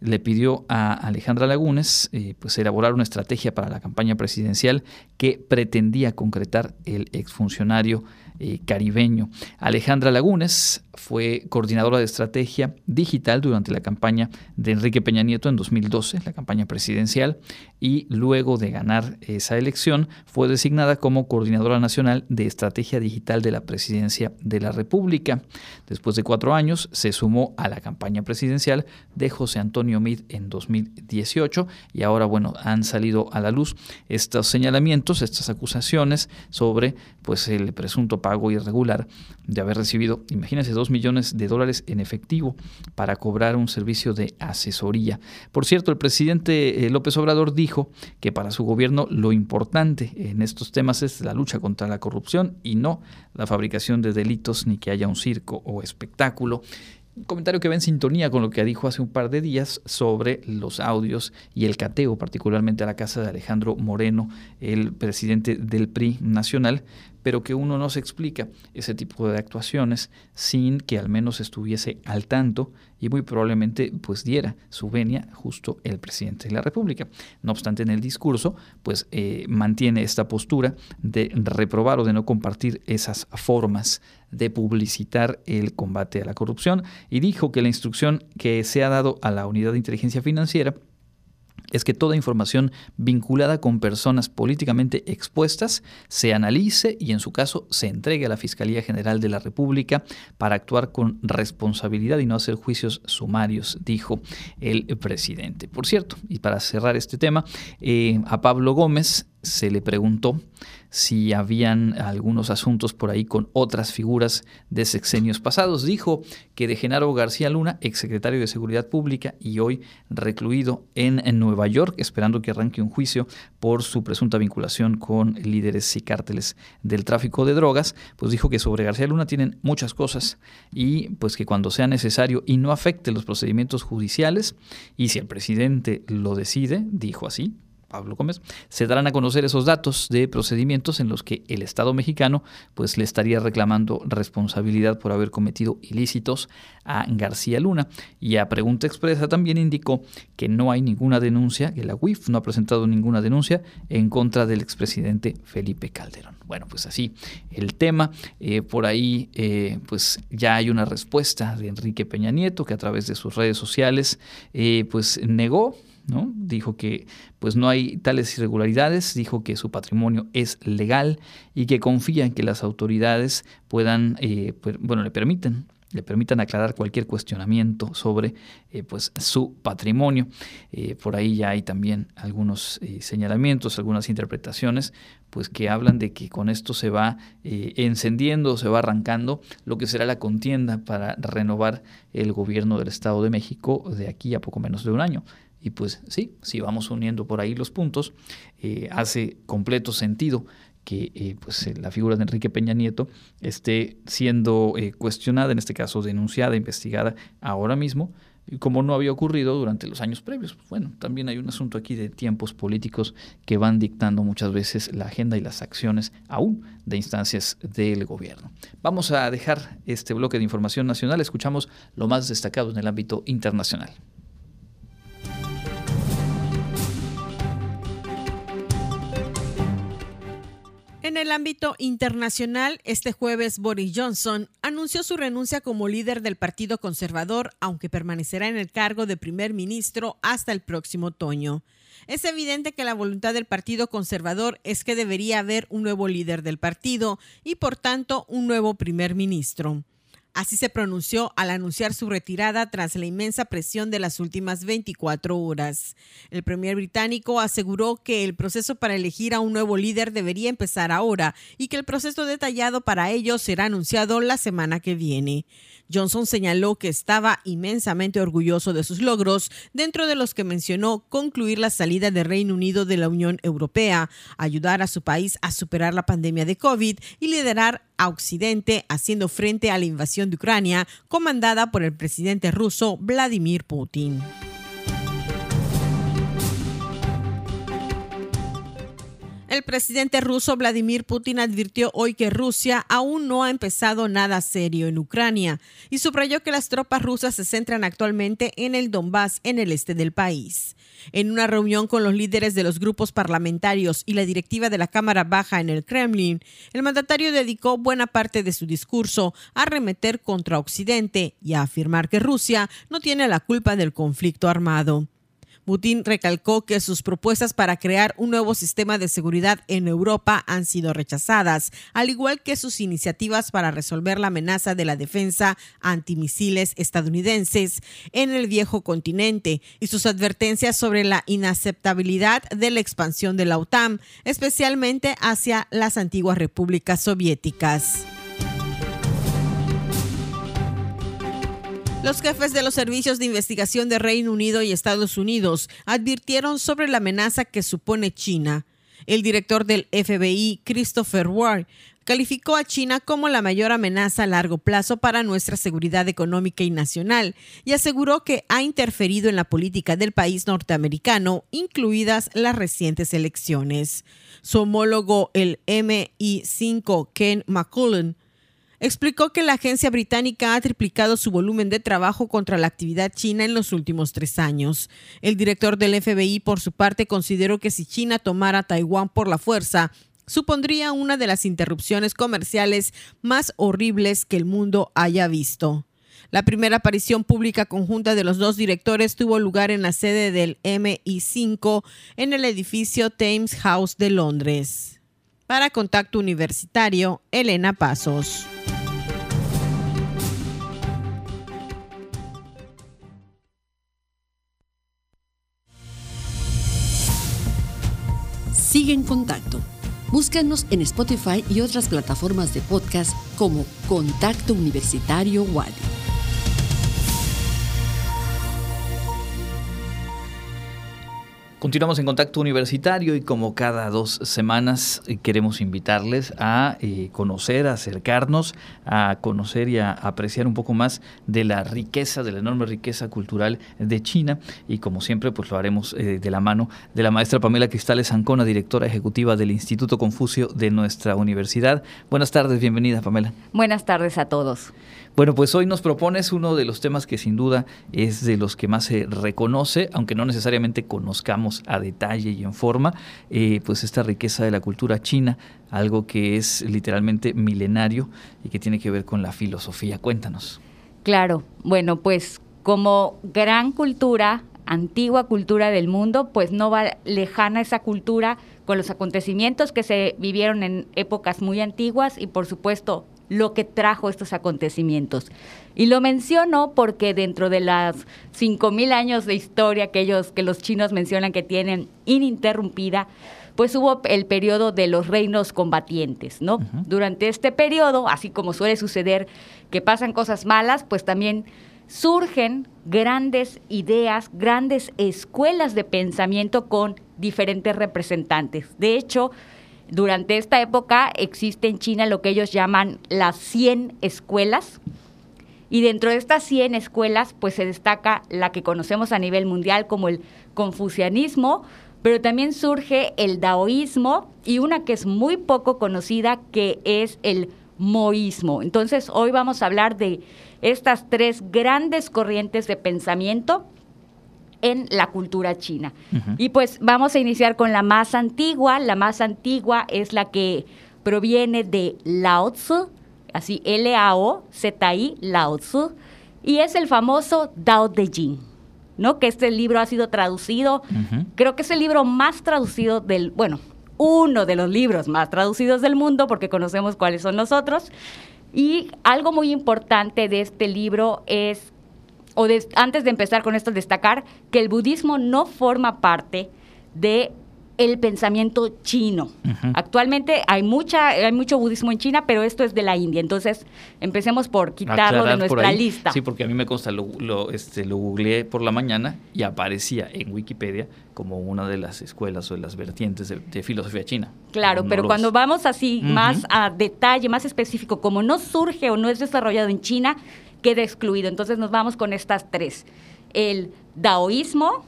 le pidió a Alejandra Lagunes eh, pues elaborar una estrategia para la campaña presidencial que pretendía concretar el exfuncionario eh, caribeño. Alejandra Lagunes fue coordinadora de estrategia digital durante la campaña de Enrique Peña Nieto en 2012, la campaña presidencial, y luego de ganar esa elección fue designada como coordinadora nacional de estrategia digital de la presidencia de la República. Después de cuatro años se sumó a la campaña presidencial de José Antonio Mid en 2018 y ahora, bueno, han salido a la luz estos señalamientos, estas acusaciones sobre pues el presunto pago irregular de haber recibido, imagínense, dos millones de dólares en efectivo para cobrar un servicio de asesoría. Por cierto, el presidente eh, López Obrador dijo que para su gobierno lo importante en estos temas es la lucha contra la corrupción y no la fabricación de delitos ni que haya un circo o espectáculo. Un comentario que va en sintonía con lo que dijo hace un par de días sobre los audios y el cateo, particularmente a la casa de Alejandro Moreno, el presidente del PRI nacional, pero que uno no se explica ese tipo de actuaciones sin que al menos estuviese al tanto y muy probablemente pues diera su venia justo el presidente de la República. No obstante, en el discurso pues eh, mantiene esta postura de reprobar o de no compartir esas formas de publicitar el combate a la corrupción y dijo que la instrucción que se ha dado a la unidad de inteligencia financiera es que toda información vinculada con personas políticamente expuestas se analice y en su caso se entregue a la Fiscalía General de la República para actuar con responsabilidad y no hacer juicios sumarios, dijo el presidente. Por cierto, y para cerrar este tema, eh, a Pablo Gómez se le preguntó si habían algunos asuntos por ahí con otras figuras de sexenios pasados. Dijo que de Genaro García Luna, exsecretario de Seguridad Pública y hoy recluido en, Nueva York, esperando que arranque un juicio por su presunta vinculación con líderes y cárteles del tráfico de drogas, pues dijo que sobre García Luna tienen muchas cosas y pues que cuando sea necesario y no afecte los procedimientos judiciales y si el presidente lo decide, dijo así, Pablo Gómez, se darán a conocer esos datos de procedimientos en los que el Estado mexicano pues le estaría reclamando responsabilidad por haber cometido ilícitos a García Luna. Y a pregunta expresa también indicó que no hay ninguna denuncia, que la UIF no ha presentado ninguna denuncia en contra del expresidente Felipe Calderón. Bueno, pues así el tema. Eh, por ahí eh, pues ya hay una respuesta de Enrique Peña Nieto que a través de sus redes sociales eh, pues negó ¿no? Dijo que pues no hay tales irregularidades, dijo que su patrimonio es legal y que confía en que las autoridades puedan, eh, bueno, le permiten le permitan aclarar cualquier cuestionamiento sobre eh, pues, su patrimonio. Eh, por ahí ya hay también algunos señalamientos, algunas interpretaciones, pues que hablan de que con esto se va encendiendo, se va arrancando lo que será la contienda para renovar el gobierno del Estado de México de aquí a poco menos de un año. Y pues sí, si vamos uniendo por ahí los puntos, eh, hace completo sentido que eh, pues, eh, la figura de Enrique Peña Nieto esté siendo cuestionada, en este caso denunciada, investigada ahora mismo, como no había ocurrido durante los años previos. Bueno, también hay un asunto aquí de tiempos políticos que van dictando muchas veces la agenda y las acciones aún de instancias del gobierno. Vamos a dejar este bloque de información nacional, escuchamos lo más destacado en el ámbito internacional. En el ámbito internacional, este jueves Boris Johnson anunció su renuncia como líder del Partido Conservador, aunque permanecerá en el cargo de primer ministro hasta el próximo otoño. Es evidente que la voluntad del Partido Conservador es que debería haber un nuevo líder del partido y, por tanto, un nuevo primer ministro. Así se pronunció al anunciar su retirada tras la inmensa presión de las últimas 24 horas. El premier británico aseguró que el proceso para elegir a un nuevo líder debería empezar ahora y que el proceso detallado para ello será anunciado la semana que viene. Johnson señaló que estaba inmensamente orgulloso de sus logros, dentro de los que mencionó concluir la salida del Reino Unido de la Unión Europea, ayudar a su país a superar la pandemia de COVID y liderar a Occidente haciendo frente a la invasión de Ucrania comandada por el presidente ruso Vladimir Putin. El presidente ruso Vladimir Putin advirtió hoy que Rusia aún no ha empezado nada serio en Ucrania y subrayó que las tropas rusas se centran actualmente en el Donbass, en el este del país. En una reunión con los líderes de los grupos parlamentarios y la directiva de la Cámara Baja en el Kremlin, el mandatario dedicó buena parte de su discurso a remeter contra Occidente y a afirmar que Rusia no tiene la culpa del conflicto armado. Putin recalcó que sus propuestas para crear un nuevo sistema de seguridad en Europa han sido rechazadas, al igual que sus iniciativas para resolver la amenaza de la defensa antimisiles estadounidenses en el viejo continente y sus advertencias sobre la inaceptabilidad de la expansión de la OTAN, especialmente hacia las antiguas repúblicas soviéticas. Los jefes de los servicios de investigación de Reino Unido y Estados Unidos advirtieron sobre la amenaza que supone China. El director del FBI, Christopher Ward, calificó a China como la mayor amenaza a largo plazo para nuestra seguridad económica y nacional y aseguró que ha interferido en la política del país norteamericano, incluidas las recientes elecciones. Su homólogo, el MI5 Ken McCullen, explicó que la agencia británica ha triplicado su volumen de trabajo contra la actividad china en los últimos tres años. El director del FBI, por su parte, consideró que si China tomara Taiwán por la fuerza, supondría una de las interrupciones comerciales más horribles que el mundo haya visto. La primera aparición pública conjunta de los dos directores tuvo lugar en la sede del MI5 en el edificio Thames House de Londres. Para Contacto Universitario, Elena Pasos. Sigue en contacto. Búscanos en Spotify y otras plataformas de podcast como Contacto Universitario Wadi. Continuamos en contacto universitario y como cada dos semanas eh, queremos invitarles a eh, conocer, a acercarnos, a conocer y a apreciar un poco más de la riqueza, de la enorme riqueza cultural de China y como siempre pues lo haremos eh, de la mano de la maestra Pamela Cristales Ancona, directora ejecutiva del Instituto Confucio de nuestra universidad. Buenas tardes, bienvenida Pamela. Buenas tardes a todos. Bueno, pues hoy nos propones uno de los temas que sin duda es de los que más se reconoce, aunque no necesariamente conozcamos a detalle y en forma, eh, pues esta riqueza de la cultura china, algo que es literalmente milenario y que tiene que ver con la filosofía. Cuéntanos. Claro, bueno, pues como gran cultura, antigua cultura del mundo, pues no va lejana esa cultura con los acontecimientos que se vivieron en épocas muy antiguas y por supuesto lo que trajo estos acontecimientos. Y lo menciono porque dentro de las 5.000 años de historia que ellos, que los chinos mencionan que tienen ininterrumpida, pues hubo el periodo de los reinos combatientes, ¿no? Durante este periodo, así como suele suceder que pasan cosas malas, pues también surgen grandes ideas, grandes escuelas de pensamiento con diferentes representantes. De hecho, durante esta época existe en China lo que ellos llaman las 100 escuelas, Y dentro de estas 100 escuelas, pues se destaca la que conocemos a nivel mundial como el confucianismo, pero también surge el daoísmo y una que es muy poco conocida, que es el moísmo. Entonces, hoy vamos a hablar de estas tres grandes corrientes de pensamiento en la cultura china. Y pues vamos a iniciar con la más antigua. La más antigua es la que proviene de Lao Tzu, así L-A-O-Z-I, Lao Tzu, y es el famoso Dao De Jing, ¿no? Que este libro ha sido traducido, creo que es el libro más traducido del, bueno, uno de los libros más traducidos del mundo, porque conocemos cuáles son los otros. Y algo muy importante de este libro es, o antes de empezar con esto, destacar que el budismo no forma parte de el pensamiento chino. Actualmente hay mucha hay mucho budismo en China, pero esto es de la India. Entonces, empecemos por quitarlo de nuestra lista. Sí, porque a mí me consta, lo, lo, este, lo googleé por la mañana y aparecía en Wikipedia como una de las escuelas o de las vertientes de, filosofía china. Claro, pero cuando vamos así más a detalle, más específico, como no surge o no es desarrollado en China, queda excluido. Entonces nos vamos con estas tres. El daoísmo,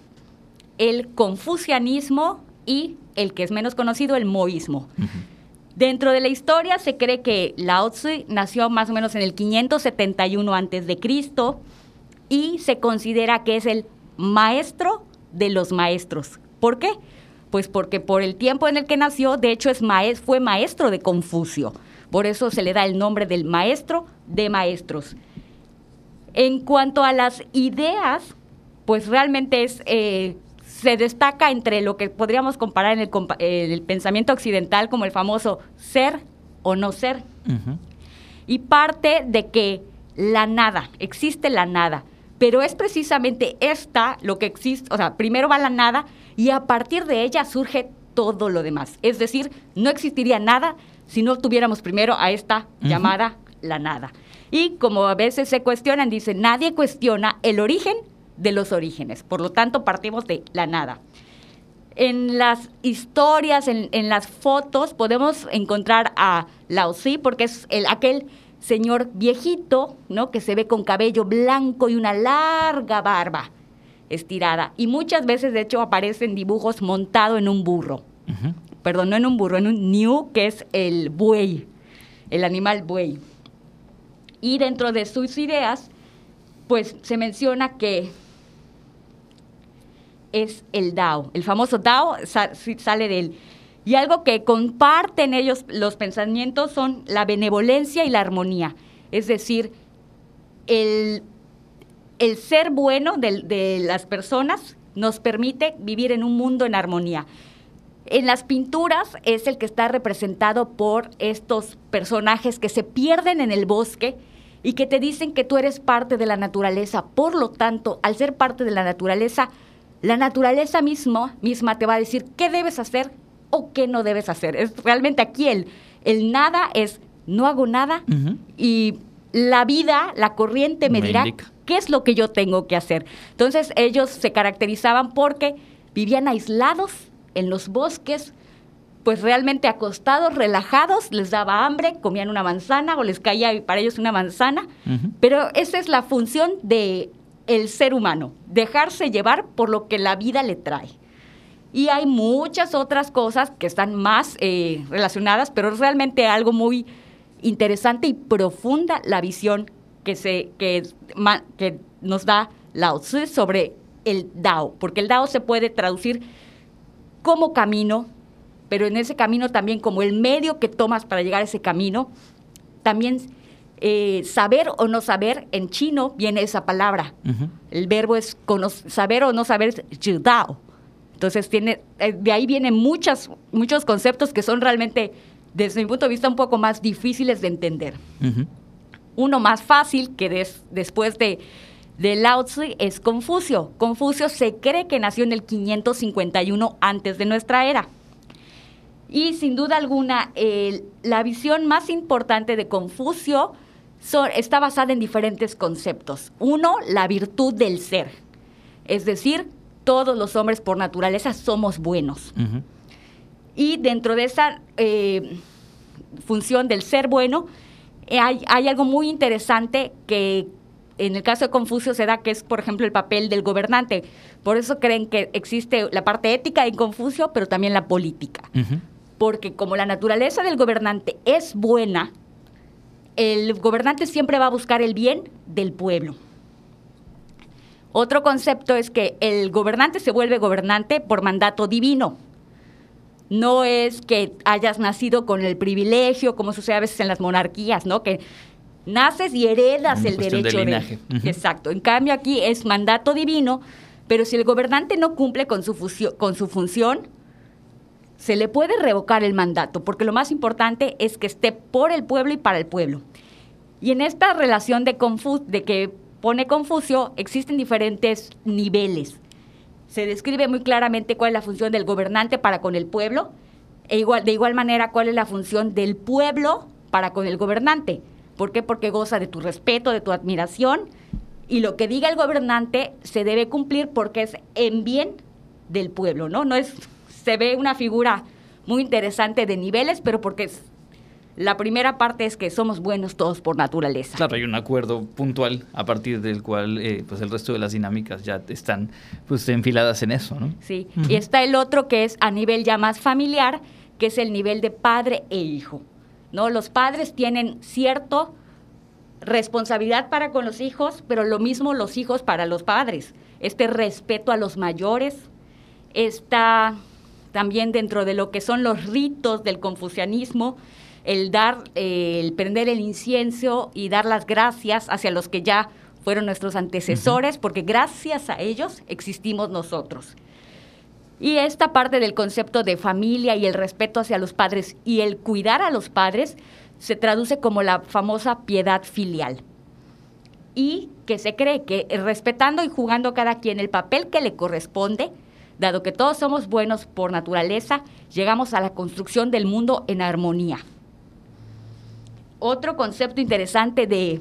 el confucianismo y el que es menos conocido, el moísmo. Dentro de la historia se cree que Lao Tzu nació más o menos en el 571 a.C. y se considera que es el maestro de los maestros. ¿Por qué? Pues porque por el tiempo en el que nació, de hecho es fue maestro de Confucio. Por eso se le da el nombre del maestro de maestros. En cuanto a las ideas, pues realmente es eh, se destaca entre lo que podríamos comparar en el, pensamiento occidental como el famoso ser o no ser. Y parte de que la nada, existe la nada, pero es precisamente esta lo que existe, o sea, primero va la nada y a partir de ella surge todo lo demás. Es decir, no existiría nada si no tuviéramos primero a esta llamada la nada. Y como a veces se cuestionan, dicen, nadie cuestiona el origen de los orígenes. Por lo tanto, partimos de la nada. En las historias, en, las fotos, podemos encontrar a Lao Tzu, porque es el, aquel señor viejito, ¿no? Que se ve con cabello blanco y una larga barba estirada. Y muchas veces, de hecho, aparecen dibujos montado en un burro. Perdón, no en un burro, en un new, que es el buey, el animal buey. Y dentro de sus ideas, pues se menciona que es el Dao. El famoso Dao sale de él. Y algo que comparten ellos los pensamientos son la benevolencia y la armonía. Es decir, el, el ser bueno de, de las personas nos permite vivir en un mundo en armonía. En las pinturas es el que está representado por estos personajes que se pierden en el bosque y que te dicen que tú eres parte de la naturaleza. Por lo tanto, al ser parte de la naturaleza, la naturaleza mismo, misma te va a decir qué debes hacer o qué no debes hacer. Es realmente aquí el, el nada es no hago nada y la vida, la corriente me, dirá qué es lo que yo tengo que hacer. Entonces ellos se caracterizaban porque vivían aislados en los bosques, pues realmente acostados, relajados, les daba hambre, comían una manzana o les caía para ellos una manzana, pero esa es la función de el ser humano, dejarse llevar por lo que la vida le trae. Y hay muchas otras cosas que están más eh, relacionadas, pero es realmente algo muy interesante y profunda la visión que, se, que, que nos da Lao Tzu sobre el Dao, porque el Dao se puede traducir como camino, pero en ese camino también como el medio que tomas para llegar a ese camino, también eh, saber o no saber, en chino viene esa palabra. El verbo es saber o no saber, es dao. Entonces, tiene, eh, de ahí vienen muchas, muchos conceptos que son realmente, desde mi punto de vista, un poco más difíciles de entender. Uno más fácil que después de, de Lao Tzu es Confucio. Confucio se cree que nació en el 551 antes de nuestra era. Y sin duda alguna, la visión más importante de Confucio está basada en diferentes conceptos. Uno, la virtud del ser. Es decir, todos los hombres por naturaleza somos buenos. Y dentro de esa eh, función del ser bueno, eh, hay, algo muy interesante que en el caso de Confucio se da que es, por ejemplo, el papel del gobernante. Por eso creen que existe la parte ética en Confucio, pero también la política. Porque como la naturaleza del gobernante es buena, el gobernante siempre va a buscar el bien del pueblo. Otro concepto es que el gobernante se vuelve gobernante por mandato divino. No es que hayas nacido con el privilegio, como sucede a veces en las monarquías, ¿no? Que naces y heredas el derecho de, Exacto. En cambio aquí es mandato divino, pero si el gobernante no cumple con su, con su función, se le puede revocar el mandato, porque lo más importante es que esté por el pueblo y para el pueblo. Y en esta relación de, de que pone Confucio, existen diferentes niveles. Se describe muy claramente cuál es la función del gobernante para con el pueblo, e igual, de igual manera cuál es la función del pueblo para con el gobernante. ¿Por qué? Porque goza de tu respeto, de tu admiración, y lo que diga el gobernante se debe cumplir porque es en bien del pueblo, ¿no? No es, se ve una figura muy interesante de niveles, pero porque es la primera parte es que somos buenos todos por naturaleza. Claro, hay un acuerdo puntual a partir del cual eh, pues el resto de las dinámicas ya están pues enfiladas en eso, ¿no? Sí, y está el otro que es a nivel ya más familiar, que es el nivel de padre e hijo, ¿no? Los padres tienen cierto responsabilidad para con los hijos, pero lo mismo los hijos para los padres. Este respeto a los mayores está también dentro de lo que son los ritos del confucianismo, el dar, eh, el prender el incienso y dar las gracias hacia los que ya fueron nuestros antecesores, porque gracias a ellos existimos nosotros. Y esta parte del concepto de familia y el respeto hacia los padres y el cuidar a los padres se traduce como la famosa piedad filial. Y que se cree que respetando y jugando cada quien el papel que le corresponde, dado que todos somos buenos por naturaleza, llegamos a la construcción del mundo en armonía. Otro concepto interesante de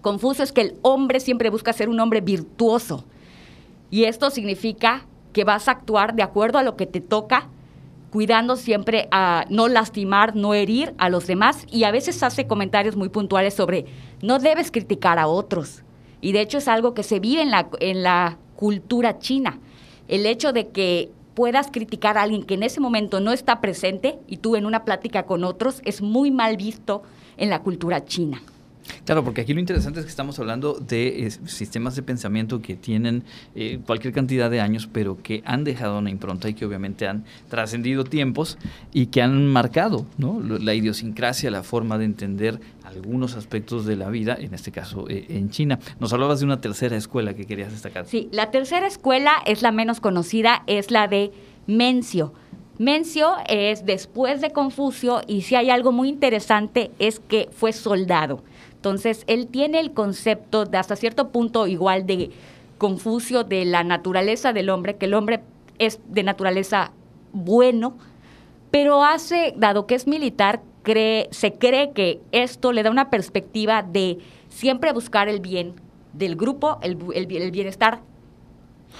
Confucio es que el hombre siempre busca ser un hombre virtuoso. Y esto significa que vas a actuar de acuerdo a lo que te toca, cuidando siempre a no lastimar, no herir a los demás. Y a veces hace comentarios muy puntuales sobre no debes criticar a otros. Y de hecho es algo que se vive en la, en la cultura china. El hecho de que puedas criticar a alguien que en ese momento no está presente y tú en una plática con otros es muy mal visto en la cultura china. Claro, porque aquí lo interesante es que estamos hablando de sistemas de pensamiento que tienen eh, cualquier cantidad de años, pero que han dejado una impronta y que obviamente han trascendido tiempos y que han marcado ¿no? la idiosincrasia, la forma de entender algunos aspectos de la vida, en este caso eh, en China. Nos hablabas de una tercera escuela que querías destacar. Sí, la tercera escuela es la menos conocida, es la de Mencio. Mencio es después de Confucio y si hay algo muy interesante es que fue soldado. Entonces, él tiene el concepto de hasta cierto punto igual de Confucio de la naturaleza del hombre, que el hombre es de naturaleza bueno, pero hace, dado que es militar, cree, se cree que esto le da una perspectiva de siempre buscar el bien del grupo, el, el bienestar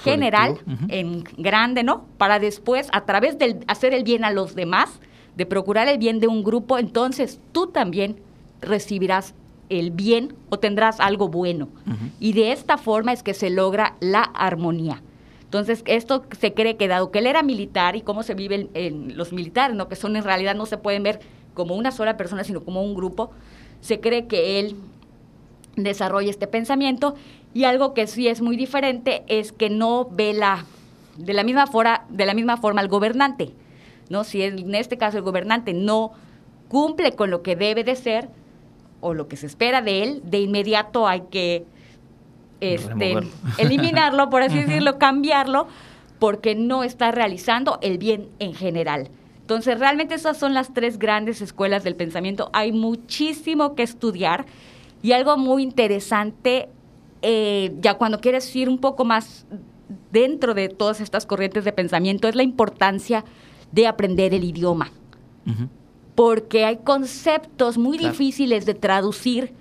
general, en grande, ¿no? Para después, a través de hacer el bien a los demás, de procurar el bien de un grupo, entonces tú también recibirás el bien o tendrás algo bueno. Y de esta forma es que se logra la armonía. Entonces, esto se cree que dado que él era militar y cómo se vive en, los militares, ¿no? que son en realidad no se pueden ver como una sola persona, sino como un grupo, se cree que él desarrolla este pensamiento y algo que sí es muy diferente es que no ve la, de, la misma forma, de la misma forma al gobernante. ¿no? Si en este caso el gobernante no cumple con lo que debe de ser o lo que se espera de él, de inmediato hay que este, eliminarlo, por así decirlo, cambiarlo, porque no está realizando el bien en general. Entonces, realmente esas son las tres grandes escuelas del pensamiento. Hay muchísimo que estudiar y algo muy interesante eh, ya cuando quieres ir un poco más dentro de todas estas corrientes de pensamiento, es la importancia de aprender el idioma. Porque hay conceptos muy difíciles de traducir,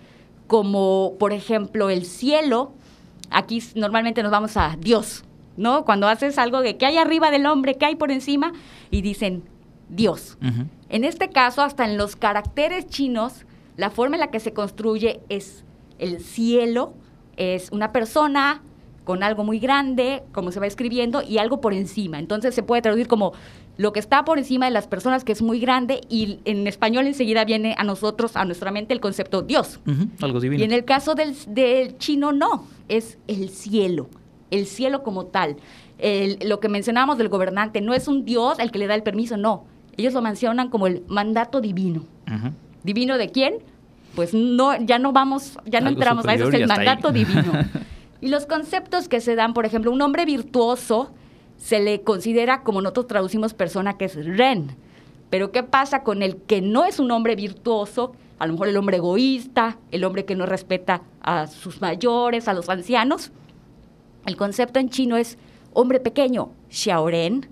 como por ejemplo el cielo. Aquí normalmente nos vamos a Dios, ¿no? Cuando haces algo de que hay arriba del hombre, que hay por encima, y dicen Dios. En este caso, hasta en los caracteres chinos, la forma en la que se construye es el cielo, es una persona con algo muy grande, como se va escribiendo, y algo por encima. Entonces se puede traducir como lo que está por encima de las personas, que es muy grande, y en español enseguida viene a nosotros, a nuestra mente, el concepto Dios. algo divino. Y en el caso del, del, chino, no, es el cielo, el cielo como tal. lo que mencionábamos del gobernante, no es un Dios el que le da el permiso, no. Ellos lo mencionan como el mandato divino. ¿Divino de quién? Pues no, ya no vamos, ya no entramos a eso, es el mandato divino. Y los conceptos que se dan, por ejemplo, un hombre virtuoso se le considera, como nosotros traducimos persona, que es ren. Pero ¿qué pasa con el que no es un hombre virtuoso? A lo mejor el hombre egoísta, el hombre que no respeta a sus mayores, a los ancianos. El concepto en chino es hombre pequeño, xiaoren.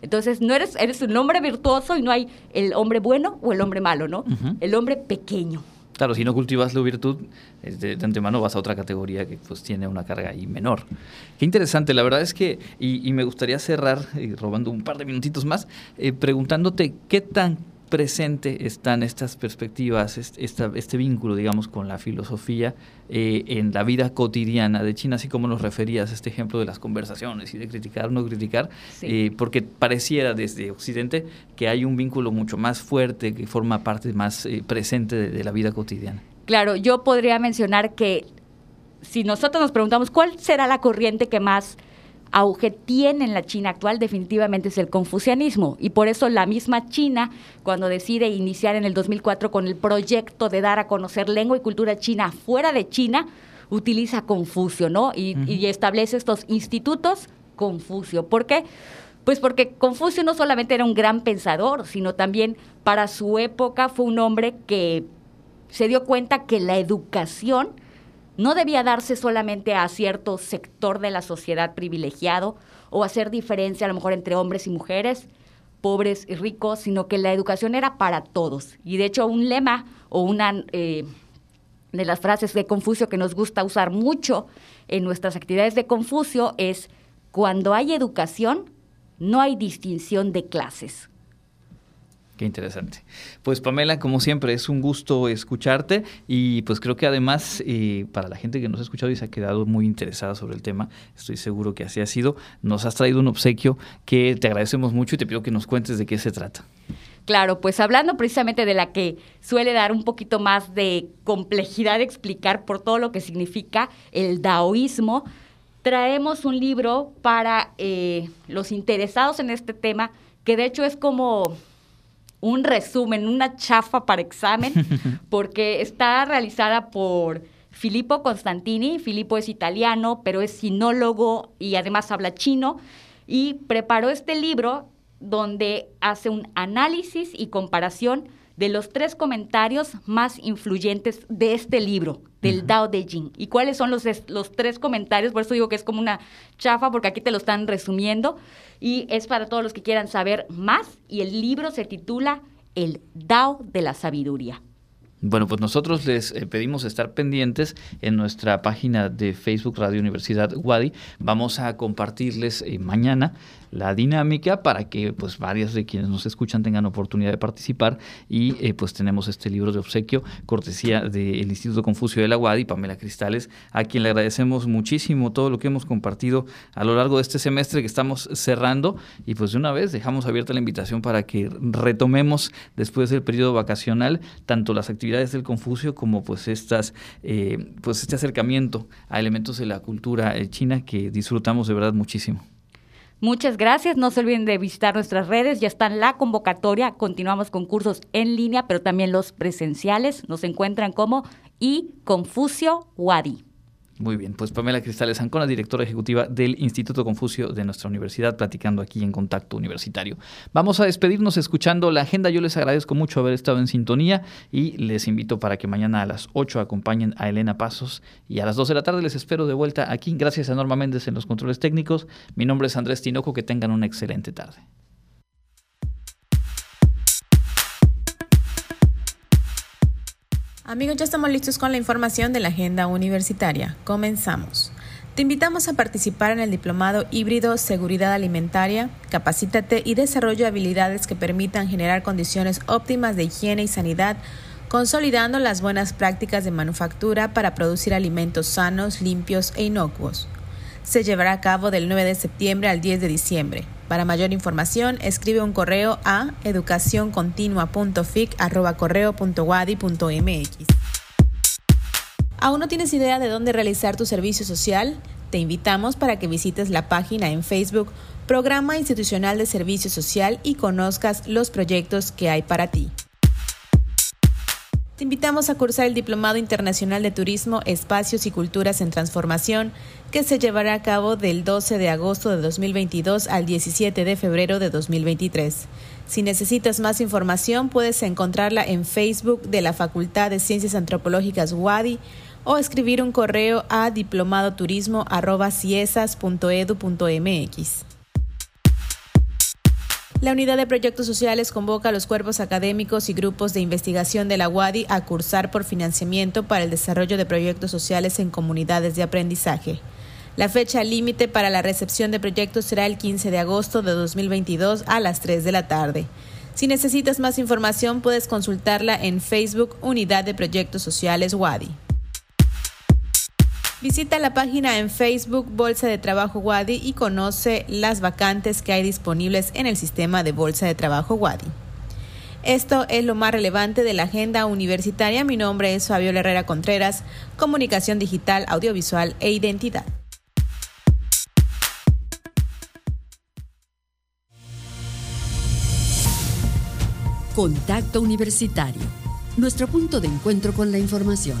Entonces, no eres, eres un hombre virtuoso y no hay el hombre bueno o el hombre malo, ¿no? El hombre pequeño. Claro, si no cultivas la virtud, de, antemano vas a otra categoría que pues tiene una carga ahí menor. Qué interesante, la verdad es que, y, me gustaría cerrar, eh, robando un par de minutitos más, eh, preguntándote qué tan presente están estas perspectivas, este, vínculo, digamos, con la filosofía eh, en la vida cotidiana de China, así como nos referías a este ejemplo de las conversaciones y de criticar, no criticar, eh, porque pareciera desde Occidente que hay un vínculo mucho más fuerte, que forma parte más eh, presente de la vida cotidiana. Claro, yo podría mencionar que si nosotros nos preguntamos cuál será la corriente que más auge tiene en la China actual definitivamente es el confucianismo. Y por eso la misma China, cuando decide iniciar en el 2004 con el proyecto de dar a conocer lengua y cultura china fuera de China, utiliza Confucio, ¿no? Y, y establece estos institutos Confucio. ¿Por qué? Pues porque Confucio no solamente era un gran pensador, sino también para su época fue un hombre que se dio cuenta que la educación no debía darse solamente a cierto sector de la sociedad privilegiado o hacer diferencia a lo mejor entre hombres y mujeres, pobres y ricos, sino que la educación era para todos. Y de hecho un lema o una eh, de las frases de Confucio que nos gusta usar mucho en nuestras actividades de Confucio es, cuando hay educación, no hay distinción de clases. Qué interesante. Pues Pamela, como siempre, es un gusto escucharte y pues creo que además eh, para la gente que nos ha escuchado y se ha quedado muy interesada sobre el tema, estoy seguro que así ha sido, nos has traído un obsequio que te agradecemos mucho y te pido que nos cuentes de qué se trata. Claro, pues hablando precisamente de la que suele dar un poquito más de complejidad de explicar por todo lo que significa el daoísmo, traemos un libro para eh, los interesados en este tema, que de hecho es como un resumen, una chafa para examen, porque está realizada por Filippo Constantini. Filippo es italiano, pero es sinólogo y además habla chino. Y preparó este libro donde hace un análisis y comparación de los tres comentarios más influyentes de este libro, del Dao de Jing. ¿Y cuáles son los, los tres comentarios? Por eso digo que es como una chafa, porque aquí te lo están resumiendo. Y es para todos los que quieran saber más. Y el libro se titula El Dao de la Sabiduría. Bueno, pues nosotros les eh, pedimos estar pendientes en nuestra página de Facebook Radio Universidad Wadi. Vamos a compartirles eh, mañana la dinámica para que pues varias de quienes nos escuchan tengan oportunidad de participar y eh, pues tenemos este libro de obsequio cortesía del Instituto Confucio de la UADI, Pamela Cristales, a quien le agradecemos muchísimo todo lo que hemos compartido a lo largo de este semestre que estamos cerrando y pues de una vez dejamos abierta la invitación para que retomemos después del periodo vacacional tanto las actividades del Confucio como pues estas eh, pues este acercamiento a elementos de la cultura eh, china que disfrutamos de verdad muchísimo. Muchas gracias. No se olviden de visitar nuestras redes. Ya está en la convocatoria. Continuamos con cursos en línea, pero también los presenciales. Nos encuentran como y Confucio Wadi. Muy bien, pues Pamela Cristales Ancona, directora ejecutiva del Instituto Confucio de nuestra universidad, platicando aquí en Contacto Universitario. Vamos a despedirnos escuchando la agenda. Yo les agradezco mucho haber estado en sintonía y les invito para que mañana a las 8 acompañen a Elena Pasos y a las 2 de la tarde les espero de vuelta aquí. Gracias a Norma Méndez en los controles técnicos. Mi nombre es Andrés Tinoco. Que tengan una excelente tarde. Amigos, ya estamos listos con la información de la agenda universitaria. Comenzamos. Te invitamos a participar en el diplomado híbrido Seguridad Alimentaria, Capacítate y Desarrollo de habilidades que permitan generar condiciones óptimas de higiene y sanidad consolidando las buenas prácticas de manufactura para producir alimentos sanos, limpios e inocuos. Se llevará a cabo del 9 de septiembre al 10 de diciembre. Para mayor información, escribe un correo a educacioncontinua.fic.correo.wadi.mx. ¿Aún no tienes idea de dónde realizar tu servicio social? Te invitamos para que visites la página en Facebook Programa Institucional de Servicio Social y conozcas los proyectos que hay para ti. Te invitamos a cursar el Diplomado Internacional de Turismo, Espacios y Culturas en Transformación, que se llevará a cabo del 12 de agosto de 2022 al 17 de febrero de 2023. Si necesitas más información, puedes encontrarla en Facebook de la Facultad de Ciencias Antropológicas WADI o escribir un correo a diplomadoturismo.ciesas.edu.mx. La Unidad de Proyectos Sociales convoca a los cuerpos académicos y grupos de investigación de la UADI a cursar por financiamiento para el desarrollo de proyectos sociales en comunidades de aprendizaje. La fecha límite para la recepción de proyectos será el 15 de agosto de 2022 a las 3 de la tarde. Si necesitas más información, puedes consultarla en Facebook Unidad de Proyectos Sociales WADI. Visita la página en Facebook Bolsa de Trabajo Wadi y conoce las vacantes que hay disponibles en el sistema de Bolsa de Trabajo Wadi. Esto es lo más relevante de la agenda universitaria. Mi nombre es Fabiola Herrera Contreras, Comunicación Digital, Audiovisual e Identidad. Contacto Universitario, nuestro punto de encuentro con la información